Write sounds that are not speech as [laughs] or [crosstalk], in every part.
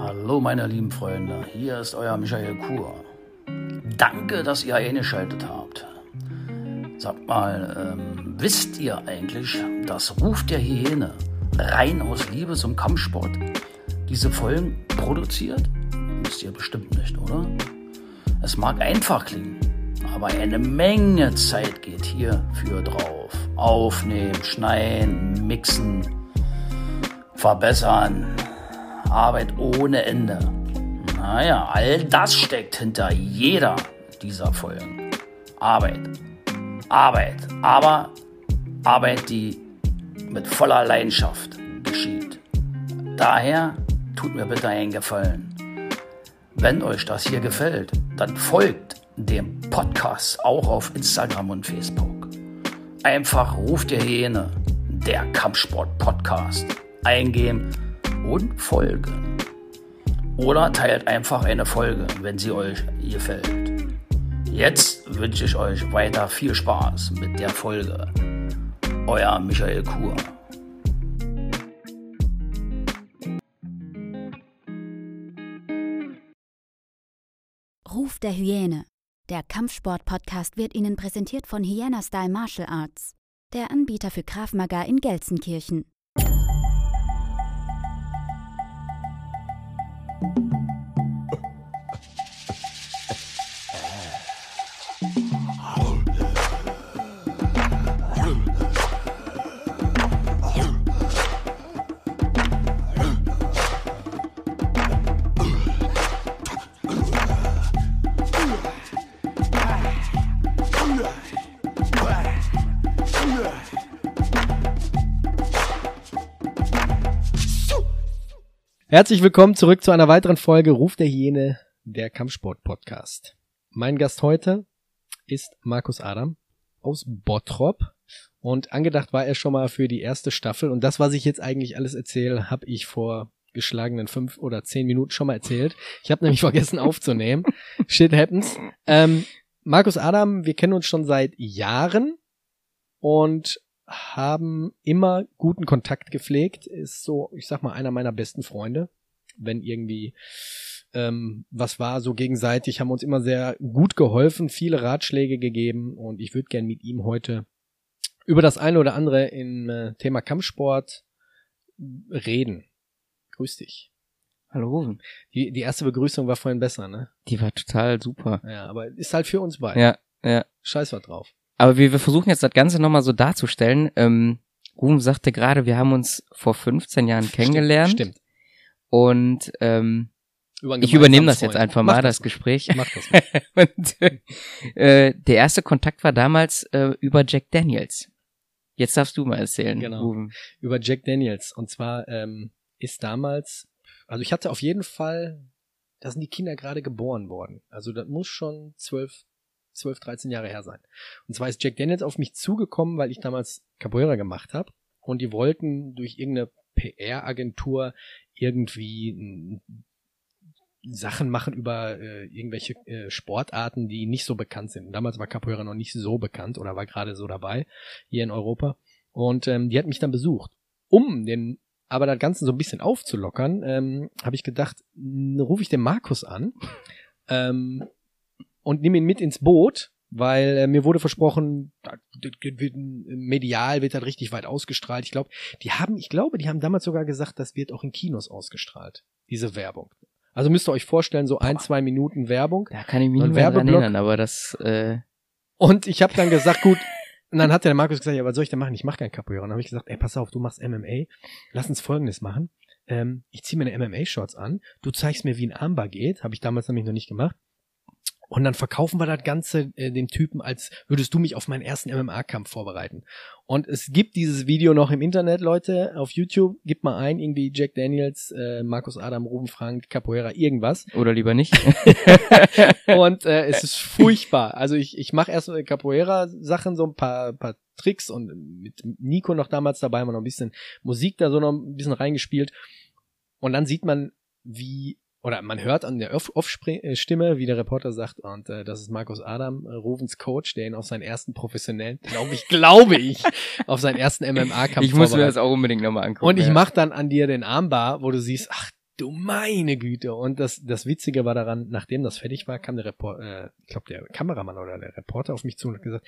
Hallo meine lieben Freunde, hier ist euer Michael Kur. Danke, dass ihr eingeschaltet habt. Sagt mal, ähm, wisst ihr eigentlich, dass Ruf der Hyäne rein aus Liebe zum Kampfsport diese Folgen produziert? Wisst ihr bestimmt nicht, oder? Es mag einfach klingen, aber eine Menge Zeit geht hier für drauf. Aufnehmen, schneiden, mixen, verbessern. Arbeit ohne Ende. Naja, all das steckt hinter jeder dieser Folgen. Arbeit. Arbeit. Aber Arbeit, die mit voller Leidenschaft geschieht. Daher tut mir bitte einen Gefallen. Wenn euch das hier gefällt, dann folgt dem Podcast auch auf Instagram und Facebook. Einfach ruft der Hyäne, der Kampfsport-Podcast. Eingehen und folgen. Oder teilt einfach eine Folge, wenn sie euch gefällt. Jetzt wünsche ich euch weiter viel Spaß mit der Folge. Euer Michael Kur. Ruf der Hyäne. Der Kampfsport-Podcast wird Ihnen präsentiert von Hyena Style Martial Arts, der Anbieter für Krav Maga in Gelsenkirchen. Herzlich willkommen zurück zu einer weiteren Folge Ruf der Hyäne, der Kampfsport-Podcast. Mein Gast heute ist Markus Adam aus Bottrop und angedacht war er schon mal für die erste Staffel und das, was ich jetzt eigentlich alles erzähle, habe ich vor geschlagenen fünf oder zehn Minuten schon mal erzählt. Ich habe nämlich [laughs] vergessen aufzunehmen. Shit happens. Ähm, Markus Adam, wir kennen uns schon seit Jahren und haben immer guten Kontakt gepflegt, ist so, ich sag mal, einer meiner besten Freunde. Wenn irgendwie ähm, was war, so gegenseitig, haben uns immer sehr gut geholfen, viele Ratschläge gegeben und ich würde gern mit ihm heute über das eine oder andere im äh, Thema Kampfsport reden. Grüß dich. Hallo Rufen. Die, die erste Begrüßung war vorhin besser, ne? Die war total super. Ja, aber ist halt für uns beide. Ja, ja. Scheiß was drauf. Aber wir, wir versuchen jetzt das Ganze nochmal so darzustellen. Ähm, Rufen sagte gerade, wir haben uns vor 15 Jahren kennengelernt. Stimmt. stimmt. Und ähm, ich übernehme das gemeinsamen jetzt einfach Freund. mal, Mach das mal. Gespräch. [laughs] Mach das mal. [laughs] Und äh, der erste Kontakt war damals äh, über Jack Daniels. Jetzt darfst du mal erzählen, Genau. Rufen. über Jack Daniels. Und zwar ähm, ist damals, also ich hatte auf jeden Fall, da sind die Kinder gerade geboren worden. Also das muss schon 12, 12, 13 Jahre her sein. Und zwar ist Jack Daniels auf mich zugekommen, weil ich damals Capoeira gemacht habe. Und die wollten durch irgendeine PR-Agentur irgendwie mm, Sachen machen über äh, irgendwelche äh, Sportarten, die nicht so bekannt sind. Und damals war Capoeira noch nicht so bekannt oder war gerade so dabei hier in Europa. Und ähm, die hat mich dann besucht. Um den aber das Ganze so ein bisschen aufzulockern, ähm, habe ich gedacht, rufe ich den Markus an ähm, und nehme ihn mit ins Boot, weil äh, mir wurde versprochen, da- das wird, medial wird das richtig weit ausgestrahlt. Ich glaube, die haben, ich glaube, die haben damals sogar gesagt, das wird auch in Kinos ausgestrahlt, diese Werbung. Also müsst ihr euch vorstellen, so ein, zwei Minuten Werbung. Da kann ich mich nicht mehr erinnern, aber das, äh, Und ich habe dann gesagt, gut, und dann hat der Markus gesagt, ja, was soll ich denn machen? Ich mache kein Capoeira. Und dann habe ich gesagt, ey, pass auf, du machst MMA. Lass uns Folgendes machen. Ähm, ich ziehe mir eine MMA-Shorts an. Du zeigst mir, wie ein Armbar geht. Habe ich damals nämlich noch nicht gemacht. Und dann verkaufen wir das Ganze äh, dem Typen, als würdest du mich auf meinen ersten MMA-Kampf vorbereiten. Und es gibt dieses Video noch im Internet, Leute, auf YouTube. Gib mal ein, irgendwie Jack Daniels, äh, Markus Adam, Ruben Frank, Capoeira, irgendwas. oder lieber nicht. [laughs] Und äh, es ist furchtbar. Also ich, ich mache erst Capoeira-Sachen, so ein paar, paar Tricks und mit Nico noch damals dabei, haben wir noch ein bisschen Musik da so noch ein bisschen reingespielt. Und dann sieht man, wie, oder man hört an der Off- Off-Stimme, wie der Reporter sagt, und äh, das ist Markus Adam, äh, Ruvens Coach, der ihn auf seinen ersten professionellen, glaube ich, [laughs] glaube ich, auf seinen ersten MMA-Kampf ich muss mir das auch unbedingt nochmal angucken. Und ich ja. mach dann an dir den Armbar, wo du siehst, ach, du meine Güte. Und das, das Witzige war daran, nachdem das fertig war, kam der Report, äh, ich glaube der Kameramann oder der Reporter auf mich zu und hat gesagt,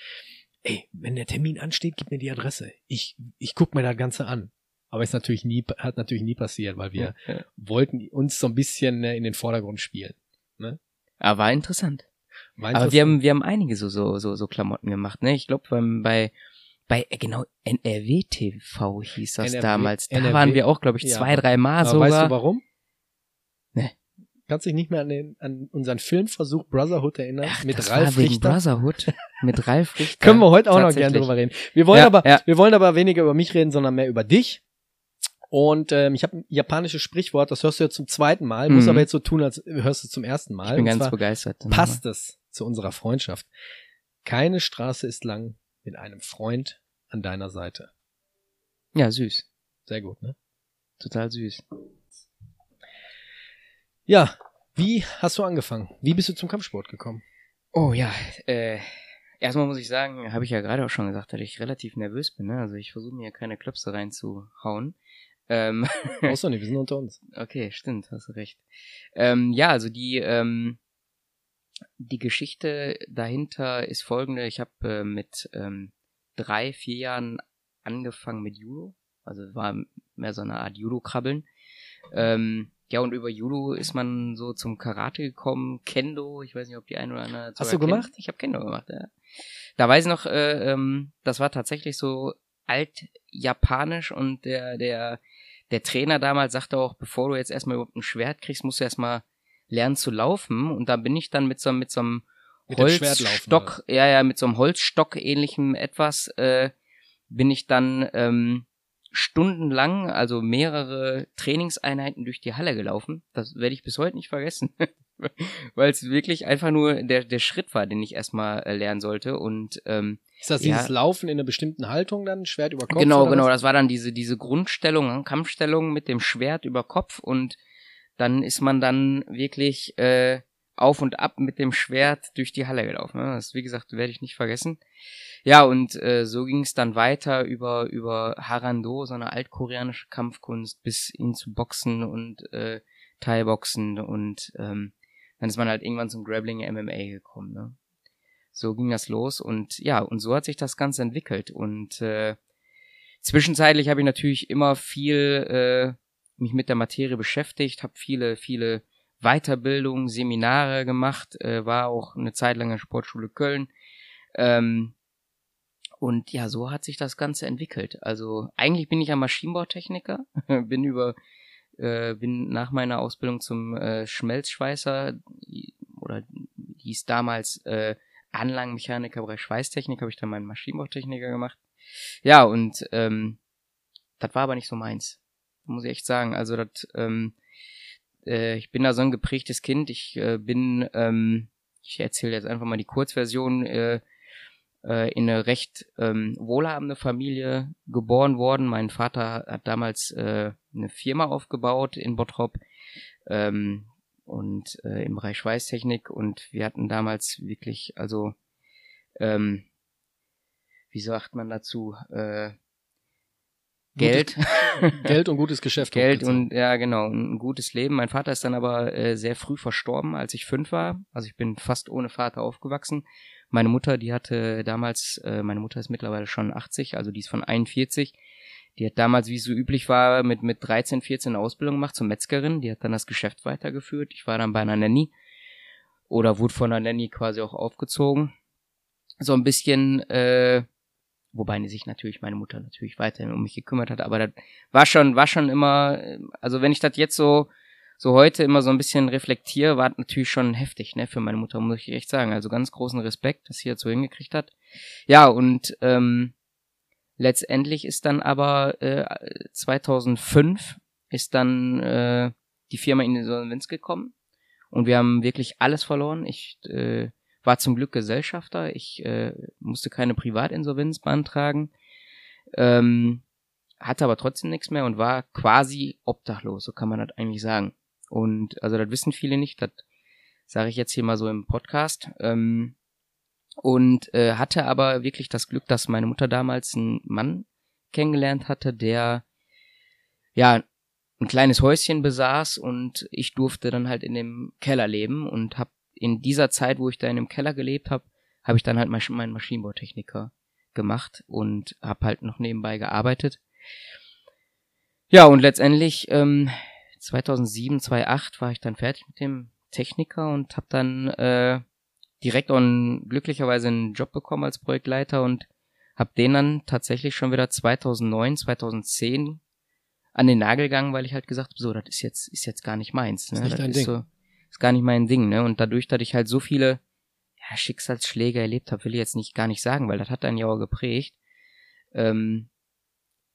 ey, wenn der Termin ansteht, gib mir die Adresse. Ich, ich guck mir das Ganze an. Aber ist natürlich nie, hat natürlich nie passiert, weil wir Ja. wollten uns so ein bisschen äh, in den Vordergrund spielen. Ne? Aber war interessant. War Aber interessant. wir haben, wir haben einige so, so, so, so Klamotten gemacht, ne? Ich glaube, bei, bei, äh, genau, NRW TV hieß das NRW damals. Da NRW waren wir auch, glaube ich, Ja. zwei, drei Mal Aber sogar. weißt du warum? Nee. Kannst dich nicht mehr an, den, an unseren Filmversuch Brotherhood erinnern? Ach, mit das Ralf war wegen Richter? Brotherhood. Mit Ralf [laughs] Richter. Können wir heute auch noch gerne drüber reden. Wir wollen Ja, aber, ja. wir wollen aber weniger über mich reden, sondern mehr über dich. Und ähm, ich habe ein japanisches Sprichwort, das hörst du jetzt zum zweiten Mal, muss Mhm. aber jetzt so tun, als hörst du es zum ersten Mal. Ich bin ganz begeistert. passt es zu unserer Freundschaft. Keine Straße ist lang mit einem Freund an deiner Seite. Ja, süß. Sehr gut, ne? Total süß. Ja, wie hast du angefangen? Wie bist du zum Kampfsport gekommen? Oh ja, äh, erstmal muss ich sagen, habe ich ja gerade auch schon gesagt, dass ich relativ nervös bin. Ne? Also ich versuche mir keine Klöpse reinzuhauen. Ähm, Brauchst du nicht, wir sind unter uns. [laughs] okay, stimmt, hast du recht. Ähm, ja, also die ähm, die Geschichte dahinter ist folgende: Ich habe äh, mit ähm, drei, vier Jahren angefangen mit Judo. Also war mehr so eine Art Judo-Krabbeln. Ähm, ja, und über Judo ist man so zum Karate gekommen, Kendo, ich weiß nicht, ob die ein oder andere Hast du gemacht? kennt. Ich habe Kendo gemacht, ja. Da weiß ich noch, äh, ähm, das war tatsächlich so alt-japanisch und der, der, der Trainer damals sagte auch, bevor du jetzt erstmal überhaupt ein Schwert kriegst, musst du erstmal lernen zu laufen. Und da bin ich dann mit so, mit so einem Mit Holzstock, ja, ja, mit so einem Holzstock ähnlichem etwas, äh, bin ich dann ähm, stundenlang, also mehrere Trainingseinheiten durch die Halle gelaufen. Das werde ich bis heute nicht vergessen. [laughs] [laughs] Weil es wirklich einfach nur der, der Schritt war, den ich erstmal äh, lernen sollte. Und ähm, Ist das Ja. dieses Laufen in einer bestimmten Haltung dann? Schwert über Kopf? genau, genau, was? das war dann diese, diese Grundstellung, Kampfstellung mit dem Schwert über Kopf und dann ist man dann wirklich äh, auf und ab mit dem Schwert durch die Halle gelaufen. ne? Das, wie gesagt, werde ich nicht vergessen. Ja, und äh, so ging es dann weiter über, über Harando, so eine altkoreanische Kampfkunst, bis hin zu Boxen und äh, Thai-Boxen und ähm, dann ist man halt irgendwann zum Grappling MMA gekommen. Ne? So ging das los und ja, und so hat sich das Ganze entwickelt. Und äh, zwischenzeitlich habe ich natürlich immer viel äh, mich mit der Materie beschäftigt, habe viele, viele Weiterbildungen, Seminare gemacht, äh, war auch eine Zeit lang in der Sportschule Köln. Ähm, und ja, so hat sich das Ganze entwickelt. Also eigentlich bin ich ja Maschinenbautechniker, [laughs] bin über äh, bin nach meiner Ausbildung zum äh, Schmelzschweißer oder hieß damals äh, Anlagenmechaniker Bereich Schweißtechnik, habe ich dann meinen Maschinenbautechniker gemacht. Ja, und ähm, das war aber nicht so meins. Muss ich echt sagen. Also das, ähm, äh, ich bin da so ein geprägtes Kind. Ich äh, bin, ähm, ich erzähle jetzt einfach mal die Kurzversion, äh, äh, in eine recht ähm, wohlhabende Familie geboren worden. Mein Vater hat damals äh, eine Firma aufgebaut in Bottrop ähm, und äh, im Bereich Schweißtechnik und wir hatten damals wirklich, also ähm, wie sagt man dazu, äh, Geld. [laughs] Geld und gutes Geschäft. Geld und ja genau ein gutes Leben. Mein Vater ist dann aber äh, sehr früh verstorben, als ich fünf war. Also ich bin fast ohne Vater aufgewachsen. Meine Mutter, die hatte damals, äh, meine Mutter ist mittlerweile schon 80, also die ist von 41. Die hat damals, wie es so üblich war, mit mit 13, 14 eine Ausbildung gemacht zur Metzgerin. Die hat dann das Geschäft weitergeführt. Ich war dann bei einer Nanny oder wurde von einer Nanny quasi auch aufgezogen. So ein bisschen äh, Wobei sich natürlich meine Mutter natürlich weiterhin um mich gekümmert hat, aber das war schon, war schon immer, also wenn ich das jetzt so, so heute immer so ein bisschen reflektiere, war natürlich schon heftig, ne, für meine Mutter, muss ich echt sagen. Also ganz großen Respekt, dass sie das so hingekriegt hat. Ja, und ähm, letztendlich ist dann aber äh, 2005 ist dann äh, die Firma in Insolvenz gekommen und wir haben wirklich alles verloren. Ich äh, war zum Glück Gesellschafter. Ich äh, musste keine Privatinsolvenz beantragen, ähm, hatte aber trotzdem nichts mehr und war quasi obdachlos, so kann man das eigentlich sagen. Und also das wissen viele nicht, das sage ich jetzt hier mal so im Podcast. Ähm, und äh, hatte aber wirklich das Glück, dass meine Mutter damals einen Mann kennengelernt hatte, der ja ein kleines Häuschen besaß und ich durfte dann halt in dem Keller leben und habe in dieser Zeit, wo ich da in dem Keller gelebt habe, habe ich dann halt meinen Maschinenbautechniker gemacht und habe halt noch nebenbei gearbeitet. Ja, und letztendlich ähm, 2007, 2008 war ich dann fertig mit dem Techniker und habe dann äh, direkt auch glücklicherweise einen Job bekommen als Projektleiter und habe den dann tatsächlich schon wieder 2009, 2010 an den Nagel gegangen, weil ich halt gesagt habe, so, das ist jetzt ist jetzt gar nicht meins, ne? Ist das ist so ist gar nicht mein Ding, ne? Und dadurch, dass ich halt so viele ja, Schicksalsschläge erlebt habe, will ich jetzt nicht gar nicht sagen, weil das hat einen ja auch geprägt. Ähm,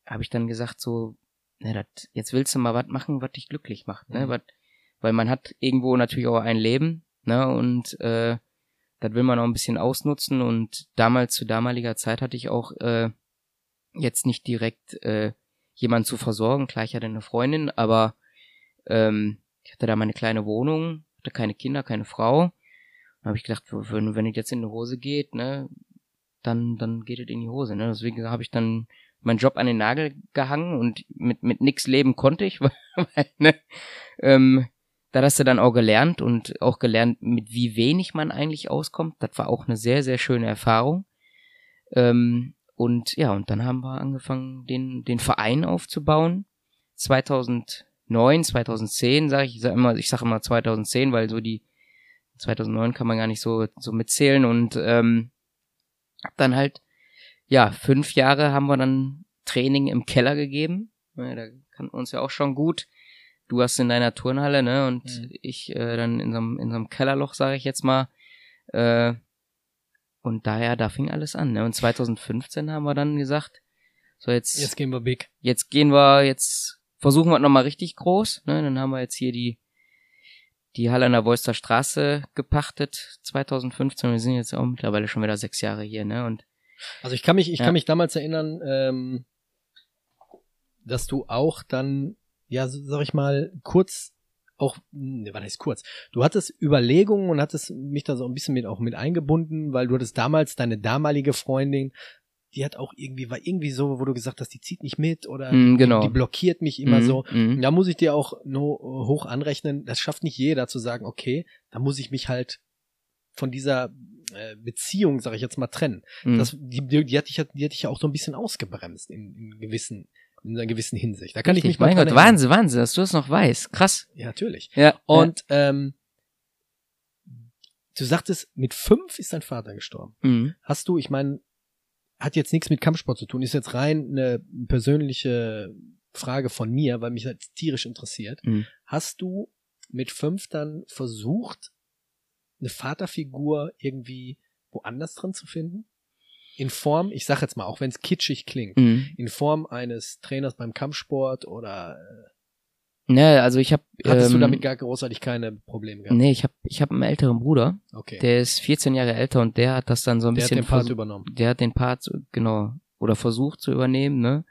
habe ich dann gesagt so, ne, dat, jetzt willst du mal was machen, was dich glücklich macht, ne? Mhm. Wat, weil man hat irgendwo natürlich auch ein Leben, ne? Und äh, das will man auch ein bisschen ausnutzen und damals zu damaliger Zeit hatte ich auch äh, jetzt nicht direkt äh, jemanden zu versorgen. Klar, ich hatte eine Freundin, aber ähm, ich hatte da meine kleine Wohnung, hatte keine Kinder, keine Frau. Dann habe ich gedacht, wenn, wenn es jetzt in die Hose geht, ne, dann, dann geht es in die Hose. Ne? Deswegen habe ich dann meinen Job an den Nagel gehangen und mit, mit nix leben konnte ich, [laughs] weil, ne, ähm, da hast du dann auch gelernt und auch gelernt, mit wie wenig man eigentlich auskommt. Das war auch eine sehr, sehr schöne Erfahrung. Ähm, und ja, und dann haben wir angefangen, den, den Verein aufzubauen. 2009, 2010, sage ich, ich sag immer, ich sage immer 2010, weil so die 2009 kann man gar nicht so so mitzählen und ähm, hab dann halt ja fünf Jahre haben wir dann Training im Keller gegeben. Ja, da kannten wir uns ja auch schon gut. Du hast in deiner Turnhalle, ne, und Mhm. ich äh, dann in so einem in so einem Kellerloch, sage ich jetzt mal. Äh, und daher, da fing alles an. Ne? Und 2015 haben wir dann gesagt, so jetzt, Jetzt jetzt, gehen wir big. gehen wir, jetzt versuchen wir nochmal richtig groß. Ne? Dann haben wir jetzt hier die, die Halle an der Wolster Straße gepachtet, 2015. Wir sind jetzt auch mittlerweile schon wieder sechs Jahre hier, ne? Und Also ich kann mich, ich Ja. kann mich damals erinnern, ähm, dass du auch dann, ja, sag ich mal, kurz auch, ne, was heißt kurz? Du hattest Überlegungen und hattest mich da so ein bisschen mit auch mit eingebunden, weil du hattest damals deine damalige Freundin, die hat auch irgendwie, war irgendwie so, wo du gesagt hast, die zieht nicht mit oder Mm, genau. die, blockiert mich immer Mhm, so. mhm. Da muss ich dir auch nur hoch anrechnen, das schafft nicht jeder zu sagen, okay, da muss ich mich halt von dieser äh, Beziehung, sag ich jetzt mal, trennen. Mhm. Das, die, die, die hatte ich, ja- die hatte ich ja auch so ein bisschen ausgebremst in, in gewissen, in einer gewissen Hinsicht. Da kann ich Richtig, mich mal mein dran Gott. Wahnsinn, Wahnsinn, dass du das noch weißt. Krass. Ja, natürlich. Ja. Und ähm, du sagtest, mit fünf ist dein Vater gestorben. ja. Mhm. Hast du, ich meine, hat jetzt nichts mit Kampfsport zu tun, ist jetzt rein eine persönliche Frage von mir, weil mich das tierisch interessiert. Mhm. Hast du mit fünf dann versucht, eine Vaterfigur irgendwie woanders drin zu finden? In Form, ich sag jetzt mal, auch wenn es kitschig klingt, Mhm. in Form eines Trainers beim Kampfsport oder Ne, also ich habe hattest du ähm, damit gar großartig keine Probleme gehabt? Nee, ich habe ich hab einen älteren Bruder, Okay. der ist 14 Jahre älter und der hat das dann so ein Der hat bisschen den Part übernommen. der hat den Part genau oder versucht zu übernehmen, ne?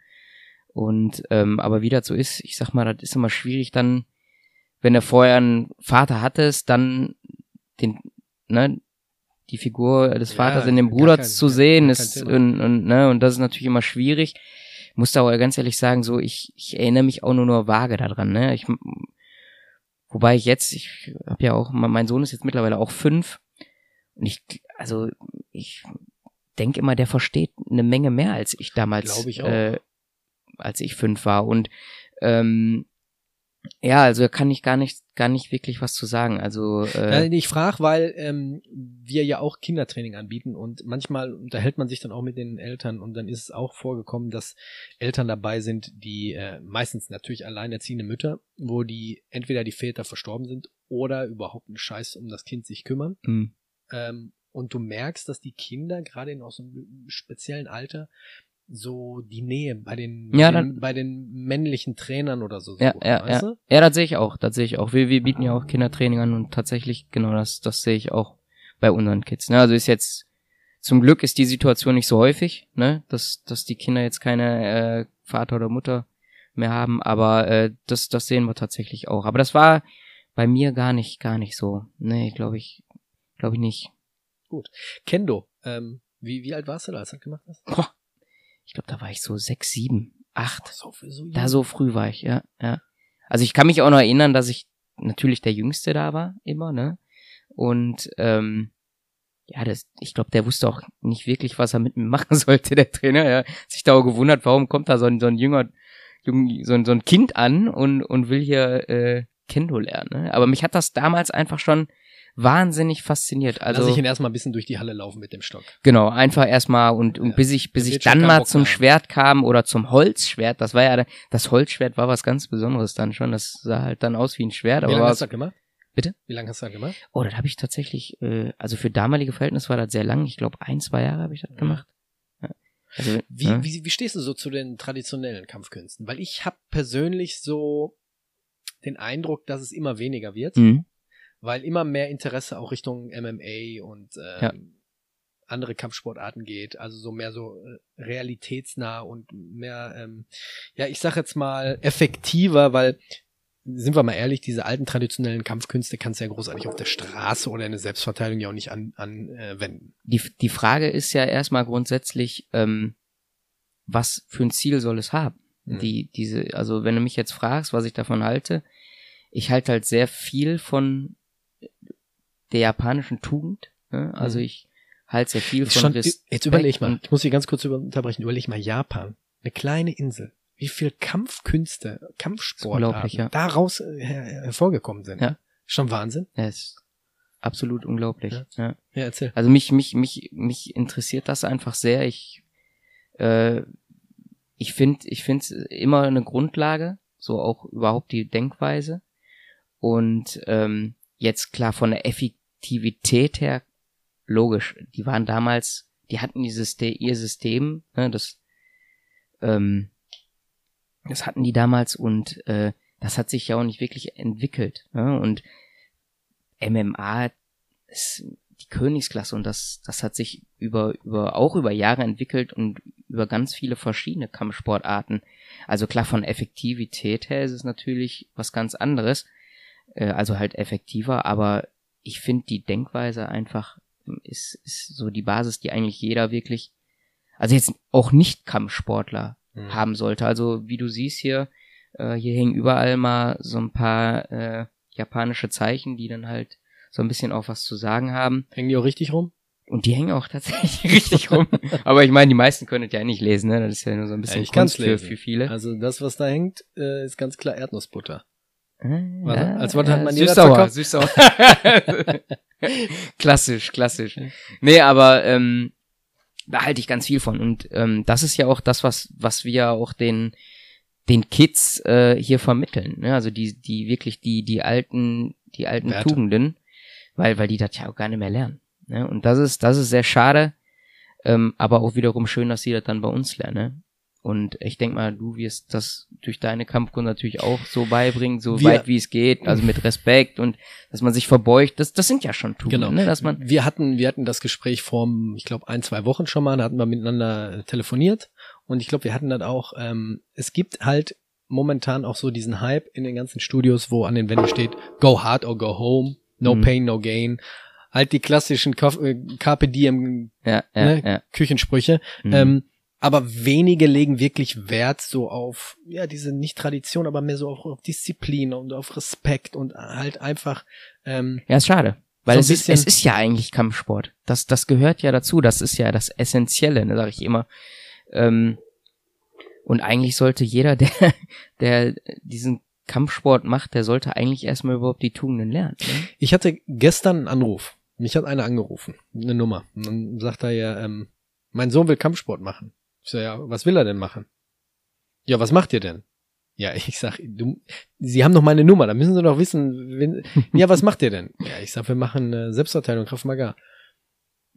Und ähm, aber wie das so ist, ich sag mal, das ist immer schwierig dann, wenn du vorher einen Vater hattest, dann den ne die Figur des Ja, Vaters in dem Bruder kein- zu sehen ist und, und ne und das ist natürlich immer schwierig. Ich muss da aber ganz ehrlich sagen, so ich ich erinnere mich auch nur nur vage daran, ne? Ich wobei ich jetzt, ich habe ja auch, mein Sohn ist jetzt mittlerweile auch fünf und ich, also ich denke immer, der versteht eine Menge mehr als ich damals, Glaube ich. Äh, als ich fünf war. Und ähm, ja, also da kann ich gar nicht, gar nicht wirklich was zu sagen. Also äh, Ja, ich frage, weil ähm, wir ja auch Kindertraining anbieten und manchmal unterhält man sich dann auch mit den Eltern und dann ist es auch vorgekommen, dass Eltern dabei sind, die äh, meistens natürlich alleinerziehende Mütter, wo die entweder die Väter verstorben sind oder überhaupt einen Scheiß um das Kind sich kümmern. mh, Ähm, und du merkst, dass die Kinder gerade in auch so einem speziellen Alter so die Nähe bei den, Ja, bei, den bei den männlichen Trainern oder so Ja, suchen, ja, weißt ja. du? ja, das sehe ich auch, das sehe ich auch. Wir, wir bieten ja auch Kindertraining an und tatsächlich, genau das, das sehe ich auch bei unseren Kids. Ne? Also ist jetzt, zum Glück ist die Situation nicht so häufig, ne, dass, dass die Kinder jetzt keine äh, Vater oder Mutter mehr haben, aber äh, das, das sehen wir tatsächlich auch. Aber das war bei mir gar nicht, gar nicht so. Nee, glaube ich, glaube ich nicht. Kendo, ähm, wie, wie alt warst du da, als du das gemacht hast? Boah, ich glaube, da war ich so sechs, sieben, acht. So, für so Da so früh war ich, ja, ja. Also ich kann mich auch noch erinnern, dass ich natürlich der Jüngste da war, immer, ne? Und ähm, ja, das, ich glaube, der wusste auch nicht wirklich, was er mit mir [laughs] machen sollte, der Trainer. Er hat sich da auch gewundert, warum kommt da so ein, so ein jünger, jung, so ein, so ein Kind an und, und will hier äh, Kendo lernen. Ne? Aber mich hat das damals einfach schon wahnsinnig fasziniert. Also Lass ich ihn erstmal ein bisschen durch die Halle laufen mit dem Stock. Genau, einfach erstmal und, und Ja, bis ich, bis das ich dann mal Bock zum haben. Schwert kam oder zum Holzschwert, das war ja, das Holzschwert war was ganz Besonderes dann schon, das sah halt dann aus wie ein Schwert, Wie aber lange war, hast du das gemacht? Bitte? Wie lange hast du das gemacht? oh, das habe ich tatsächlich, äh, also für damalige Verhältnisse war das sehr lang, ich glaube ein, zwei Jahre habe ich das gemacht. Ja. Also, Wie, ja. wie, wie stehst du so zu den traditionellen Kampfkünsten? Weil ich habe persönlich so den Eindruck, dass es immer weniger wird, Mhm. Weil immer mehr Interesse auch Richtung MMA und ähm, Ja. andere Kampfsportarten geht, also so mehr so äh, realitätsnah und mehr, ähm, ja, ich sag jetzt mal effektiver, weil sind wir mal ehrlich, diese alten traditionellen Kampfkünste kannst du ja großartig auf der Straße oder in der Selbstverteidigung ja auch nicht anwenden. An, äh, wenden. die, die Frage ist ja erstmal grundsätzlich, ähm, was für ein Ziel soll es haben? Mhm. Die, diese, also wenn du mich jetzt fragst, was ich davon halte, ich halte halt sehr viel von der japanischen Tugend. Ne? Also Mhm. ich halte sehr viel von schon, Respekt jetzt überleg mal, und- ich muss hier ganz kurz unterbrechen, überleg mal Japan, eine kleine Insel, wie viel Kampfkünste, Kampfsportarten ja. daraus äh, her hervorgekommen sind. Ja. Schon Wahnsinn. Ja, ist absolut unglaublich. Ja. Ja. Ja, erzähl. Also mich, mich, mich, mich interessiert das einfach sehr. Ich, äh, ich finde, ich finde es immer eine Grundlage, so auch überhaupt die Denkweise. Und ähm, jetzt klar von der Effektivität her, logisch, die waren damals, die hatten dieses ihr System, ne, das, ähm, das hatten die damals und äh, das hat sich ja auch nicht wirklich entwickelt. Ne? Und MMA ist die Königsklasse und das, das hat sich über, über, auch über Jahre entwickelt und über ganz viele verschiedene Kampfsportarten. Also klar, von Effektivität her ist es natürlich was ganz anderes, äh, also halt effektiver, aber ich finde die Denkweise einfach ist, ist so die Basis, die eigentlich jeder wirklich, also jetzt auch nicht Kampfsportler Mhm. haben sollte. Also wie du siehst hier, äh, hier hängen überall mal so ein paar äh, japanische Zeichen, die dann halt so ein bisschen auch was zu sagen haben. Hängen die auch richtig rum? Und die hängen auch tatsächlich [laughs] richtig rum. Aber ich meine, die meisten können es ja nicht lesen, ne? Das ist ja nur so ein bisschen ich kann's Kunst für, für viele. Also das, was da hängt, äh, ist ganz klar Erdnussbutter. Als was hat man die da süß-sauer, verkauft? süß-sauer. [laughs] [laughs] klassisch, klassisch. Nee, aber ähm, da halte ich ganz viel von. Und ähm, das ist ja auch das, was, was wir auch den, den Kids äh, hier vermitteln. Ne? Also die, die wirklich die, die alten, die alten Werte. Tugenden, weil, weil die das ja auch gar nicht mehr lernen. Ne? Und das ist, das ist sehr schade, ähm, aber auch wiederum schön, dass sie das dann bei uns lernen. Ne? Und ich denk mal, du wirst das durch deine Kampfkunde natürlich auch so beibringen, so Wir- weit wie es geht, also mit Respekt und dass man sich verbeugt. Das, das sind ja schon Tugenden, Genau. ne? dass man Wir hatten, wir hatten das Gespräch vor, ich glaube, ein, zwei Wochen schon mal, da hatten wir miteinander äh, telefoniert und ich glaube, wir hatten das auch, ähm, es gibt halt momentan auch so diesen Hype in den ganzen Studios, wo an den Wänden steht, go hard or go home, no Mhm. pain, no gain. Halt die klassischen äh, Carpe Diem ja, ja, ne, ja. Küchensprüche. Mhm. Ähm, aber wenige legen wirklich Wert so auf, ja, diese nicht Tradition, aber mehr so auf, auf Disziplin und auf Respekt und halt einfach, ähm, Ja, ist schade. Weil So es, ist, es ist ja eigentlich Kampfsport. Das, das gehört ja dazu. Das ist ja das Essentielle, ne, sage ich immer. Ähm, und eigentlich sollte jeder, [laughs] der, der diesen Kampfsport macht, der sollte eigentlich erstmal überhaupt die Tugenden lernen. Ne? Ich hatte gestern einen Anruf. Mich hat einer angerufen, eine Nummer. Und dann sagt er ja, ähm, mein Sohn will Kampfsport machen. Ich sag, ja, was will er denn machen? Ja, was macht ihr denn? Ja, [laughs] ich sag, du, Sie haben doch meine Nummer, da müssen Sie doch wissen, wenn, [laughs] ja, was macht ihr denn? Ja, ich sag, wir machen äh, Selbstverteidigung, Krav Maga.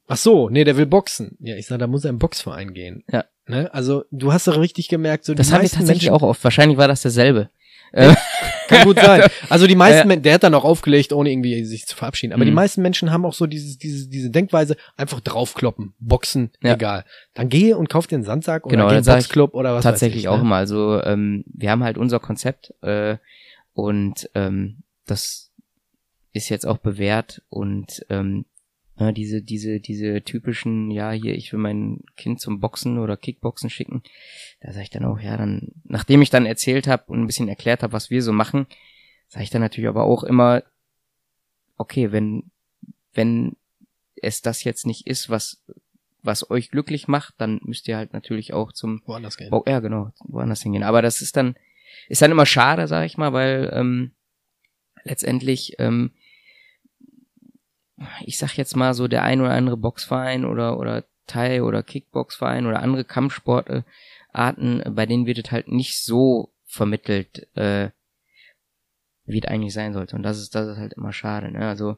Ach so, nee, der will boxen. Ja, ich sag, da muss er im Boxverein gehen. Ja. Ne? Also, du hast doch richtig gemerkt, so Das die habe ich meisten tatsächlich Menschen, auch oft. Wahrscheinlich war das derselbe. Äh, [laughs] Kann gut sein. Also die meisten, Ja. Men- der hat dann auch aufgelegt, ohne irgendwie sich zu verabschieden. Aber die Mhm. meisten Menschen haben auch so dieses, diese, diese Denkweise, einfach draufkloppen, boxen, Ja. egal. Dann geh und kauf dir einen Sandsack oder Genau, geh in den Boxclub oder was tatsächlich weiß ich, auch ne? immer. Also ähm, wir haben halt unser Konzept äh, und ähm, das ist jetzt auch bewährt und ähm, Ja, diese, diese, diese typischen, ja, hier, ich will mein Kind zum Boxen oder Kickboxen schicken. Da sage ich dann auch, ja, dann, nachdem ich dann erzählt habe und ein bisschen erklärt habe, was wir so machen, sage ich dann natürlich aber auch immer, okay, wenn, wenn es das jetzt nicht ist, was, was euch glücklich macht, dann müsst ihr halt natürlich auch zum Woanders gehen. Bo ja, genau, woanders hingehen. Aber das ist dann, ist dann immer schade, sag ich mal, weil ähm, letztendlich ähm, ich sag jetzt mal so der ein oder andere Boxverein oder oder Thai oder Kickboxverein oder andere Kampfsportarten, bei denen wird es halt nicht so vermittelt, äh, wie es eigentlich sein sollte. Und das ist das ist halt immer schade. Ne? Also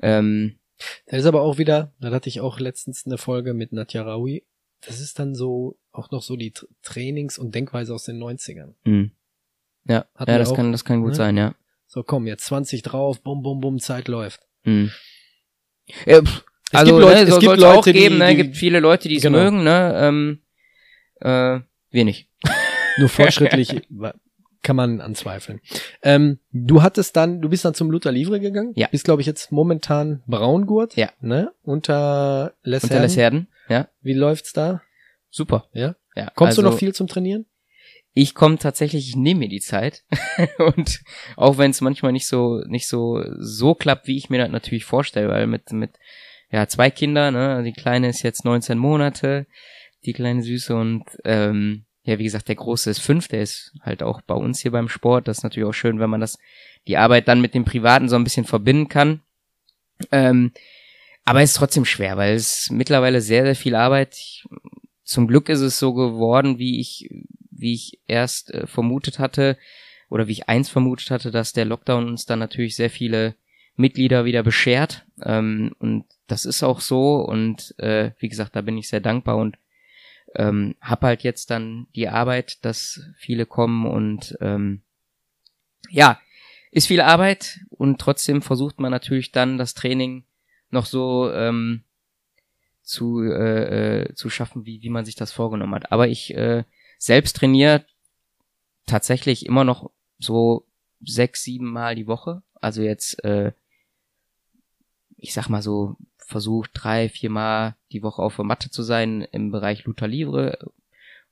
ähm, das ist aber auch wieder, da hatte ich auch letztens eine Folge mit Nadja Raui. Das ist dann so auch noch so die Trainings- und Denkweise aus den 90ern. mh. Ja, Hatten ja das auch, kann das kann gut ne? sein, ja. So, komm, jetzt 20 drauf, bum, bum, bum, Zeit läuft. Hm. Ja, pff, Es also, gibt Leute- ne, es gibt auch Leute, die- geben, ne, die- gibt viele Leute, die es Genau. mögen, ne, ähm, äh, nicht. [laughs] Nur fortschrittlich kann man anzweifeln. Ähm, du hattest dann, du bist dann zum Luther Livre gegangen. Ja. Bist, glaube ich, jetzt momentan Braungurt. Ja. Ne? Unter Les Unter Les. Herden, ja, Wie läuft's da? super. Ja. Ja, Kommst also, du noch viel zum Trainieren? Ich komme tatsächlich, ich nehme mir die Zeit [laughs] und auch wenn es manchmal nicht so nicht so so klappt, wie ich mir das natürlich vorstelle, weil mit mit ja zwei Kinder, ne, die kleine ist jetzt 19 Monate, die kleine Süße und ähm, ja wie gesagt der große ist fünf, der ist halt auch bei uns hier beim Sport. Das ist natürlich auch schön, wenn man das die Arbeit dann mit dem Privaten so ein bisschen verbinden kann. Ähm, aber es ist trotzdem schwer, weil es mittlerweile sehr sehr viel Arbeit. Ich, zum Glück ist es so geworden, wie ich wie ich erst äh, vermutet hatte oder wie ich eins vermutet hatte, dass der Lockdown uns dann natürlich sehr viele Mitglieder wieder beschert. Ähm, und das ist auch so. Und äh, wie gesagt, da bin ich sehr dankbar und ähm, hab halt jetzt dann die Arbeit, dass viele kommen und ähm, ja, ist viel Arbeit und trotzdem versucht man natürlich dann das Training noch so ähm, zu, äh, äh, zu schaffen, wie, wie man sich das vorgenommen hat. Aber ich äh, selbst trainiere tatsächlich immer noch so sechs, sieben Mal die Woche. Also jetzt, äh, ich sag mal so, versucht drei, vier Mal die Woche auf der Matte zu sein im Bereich Luther Livre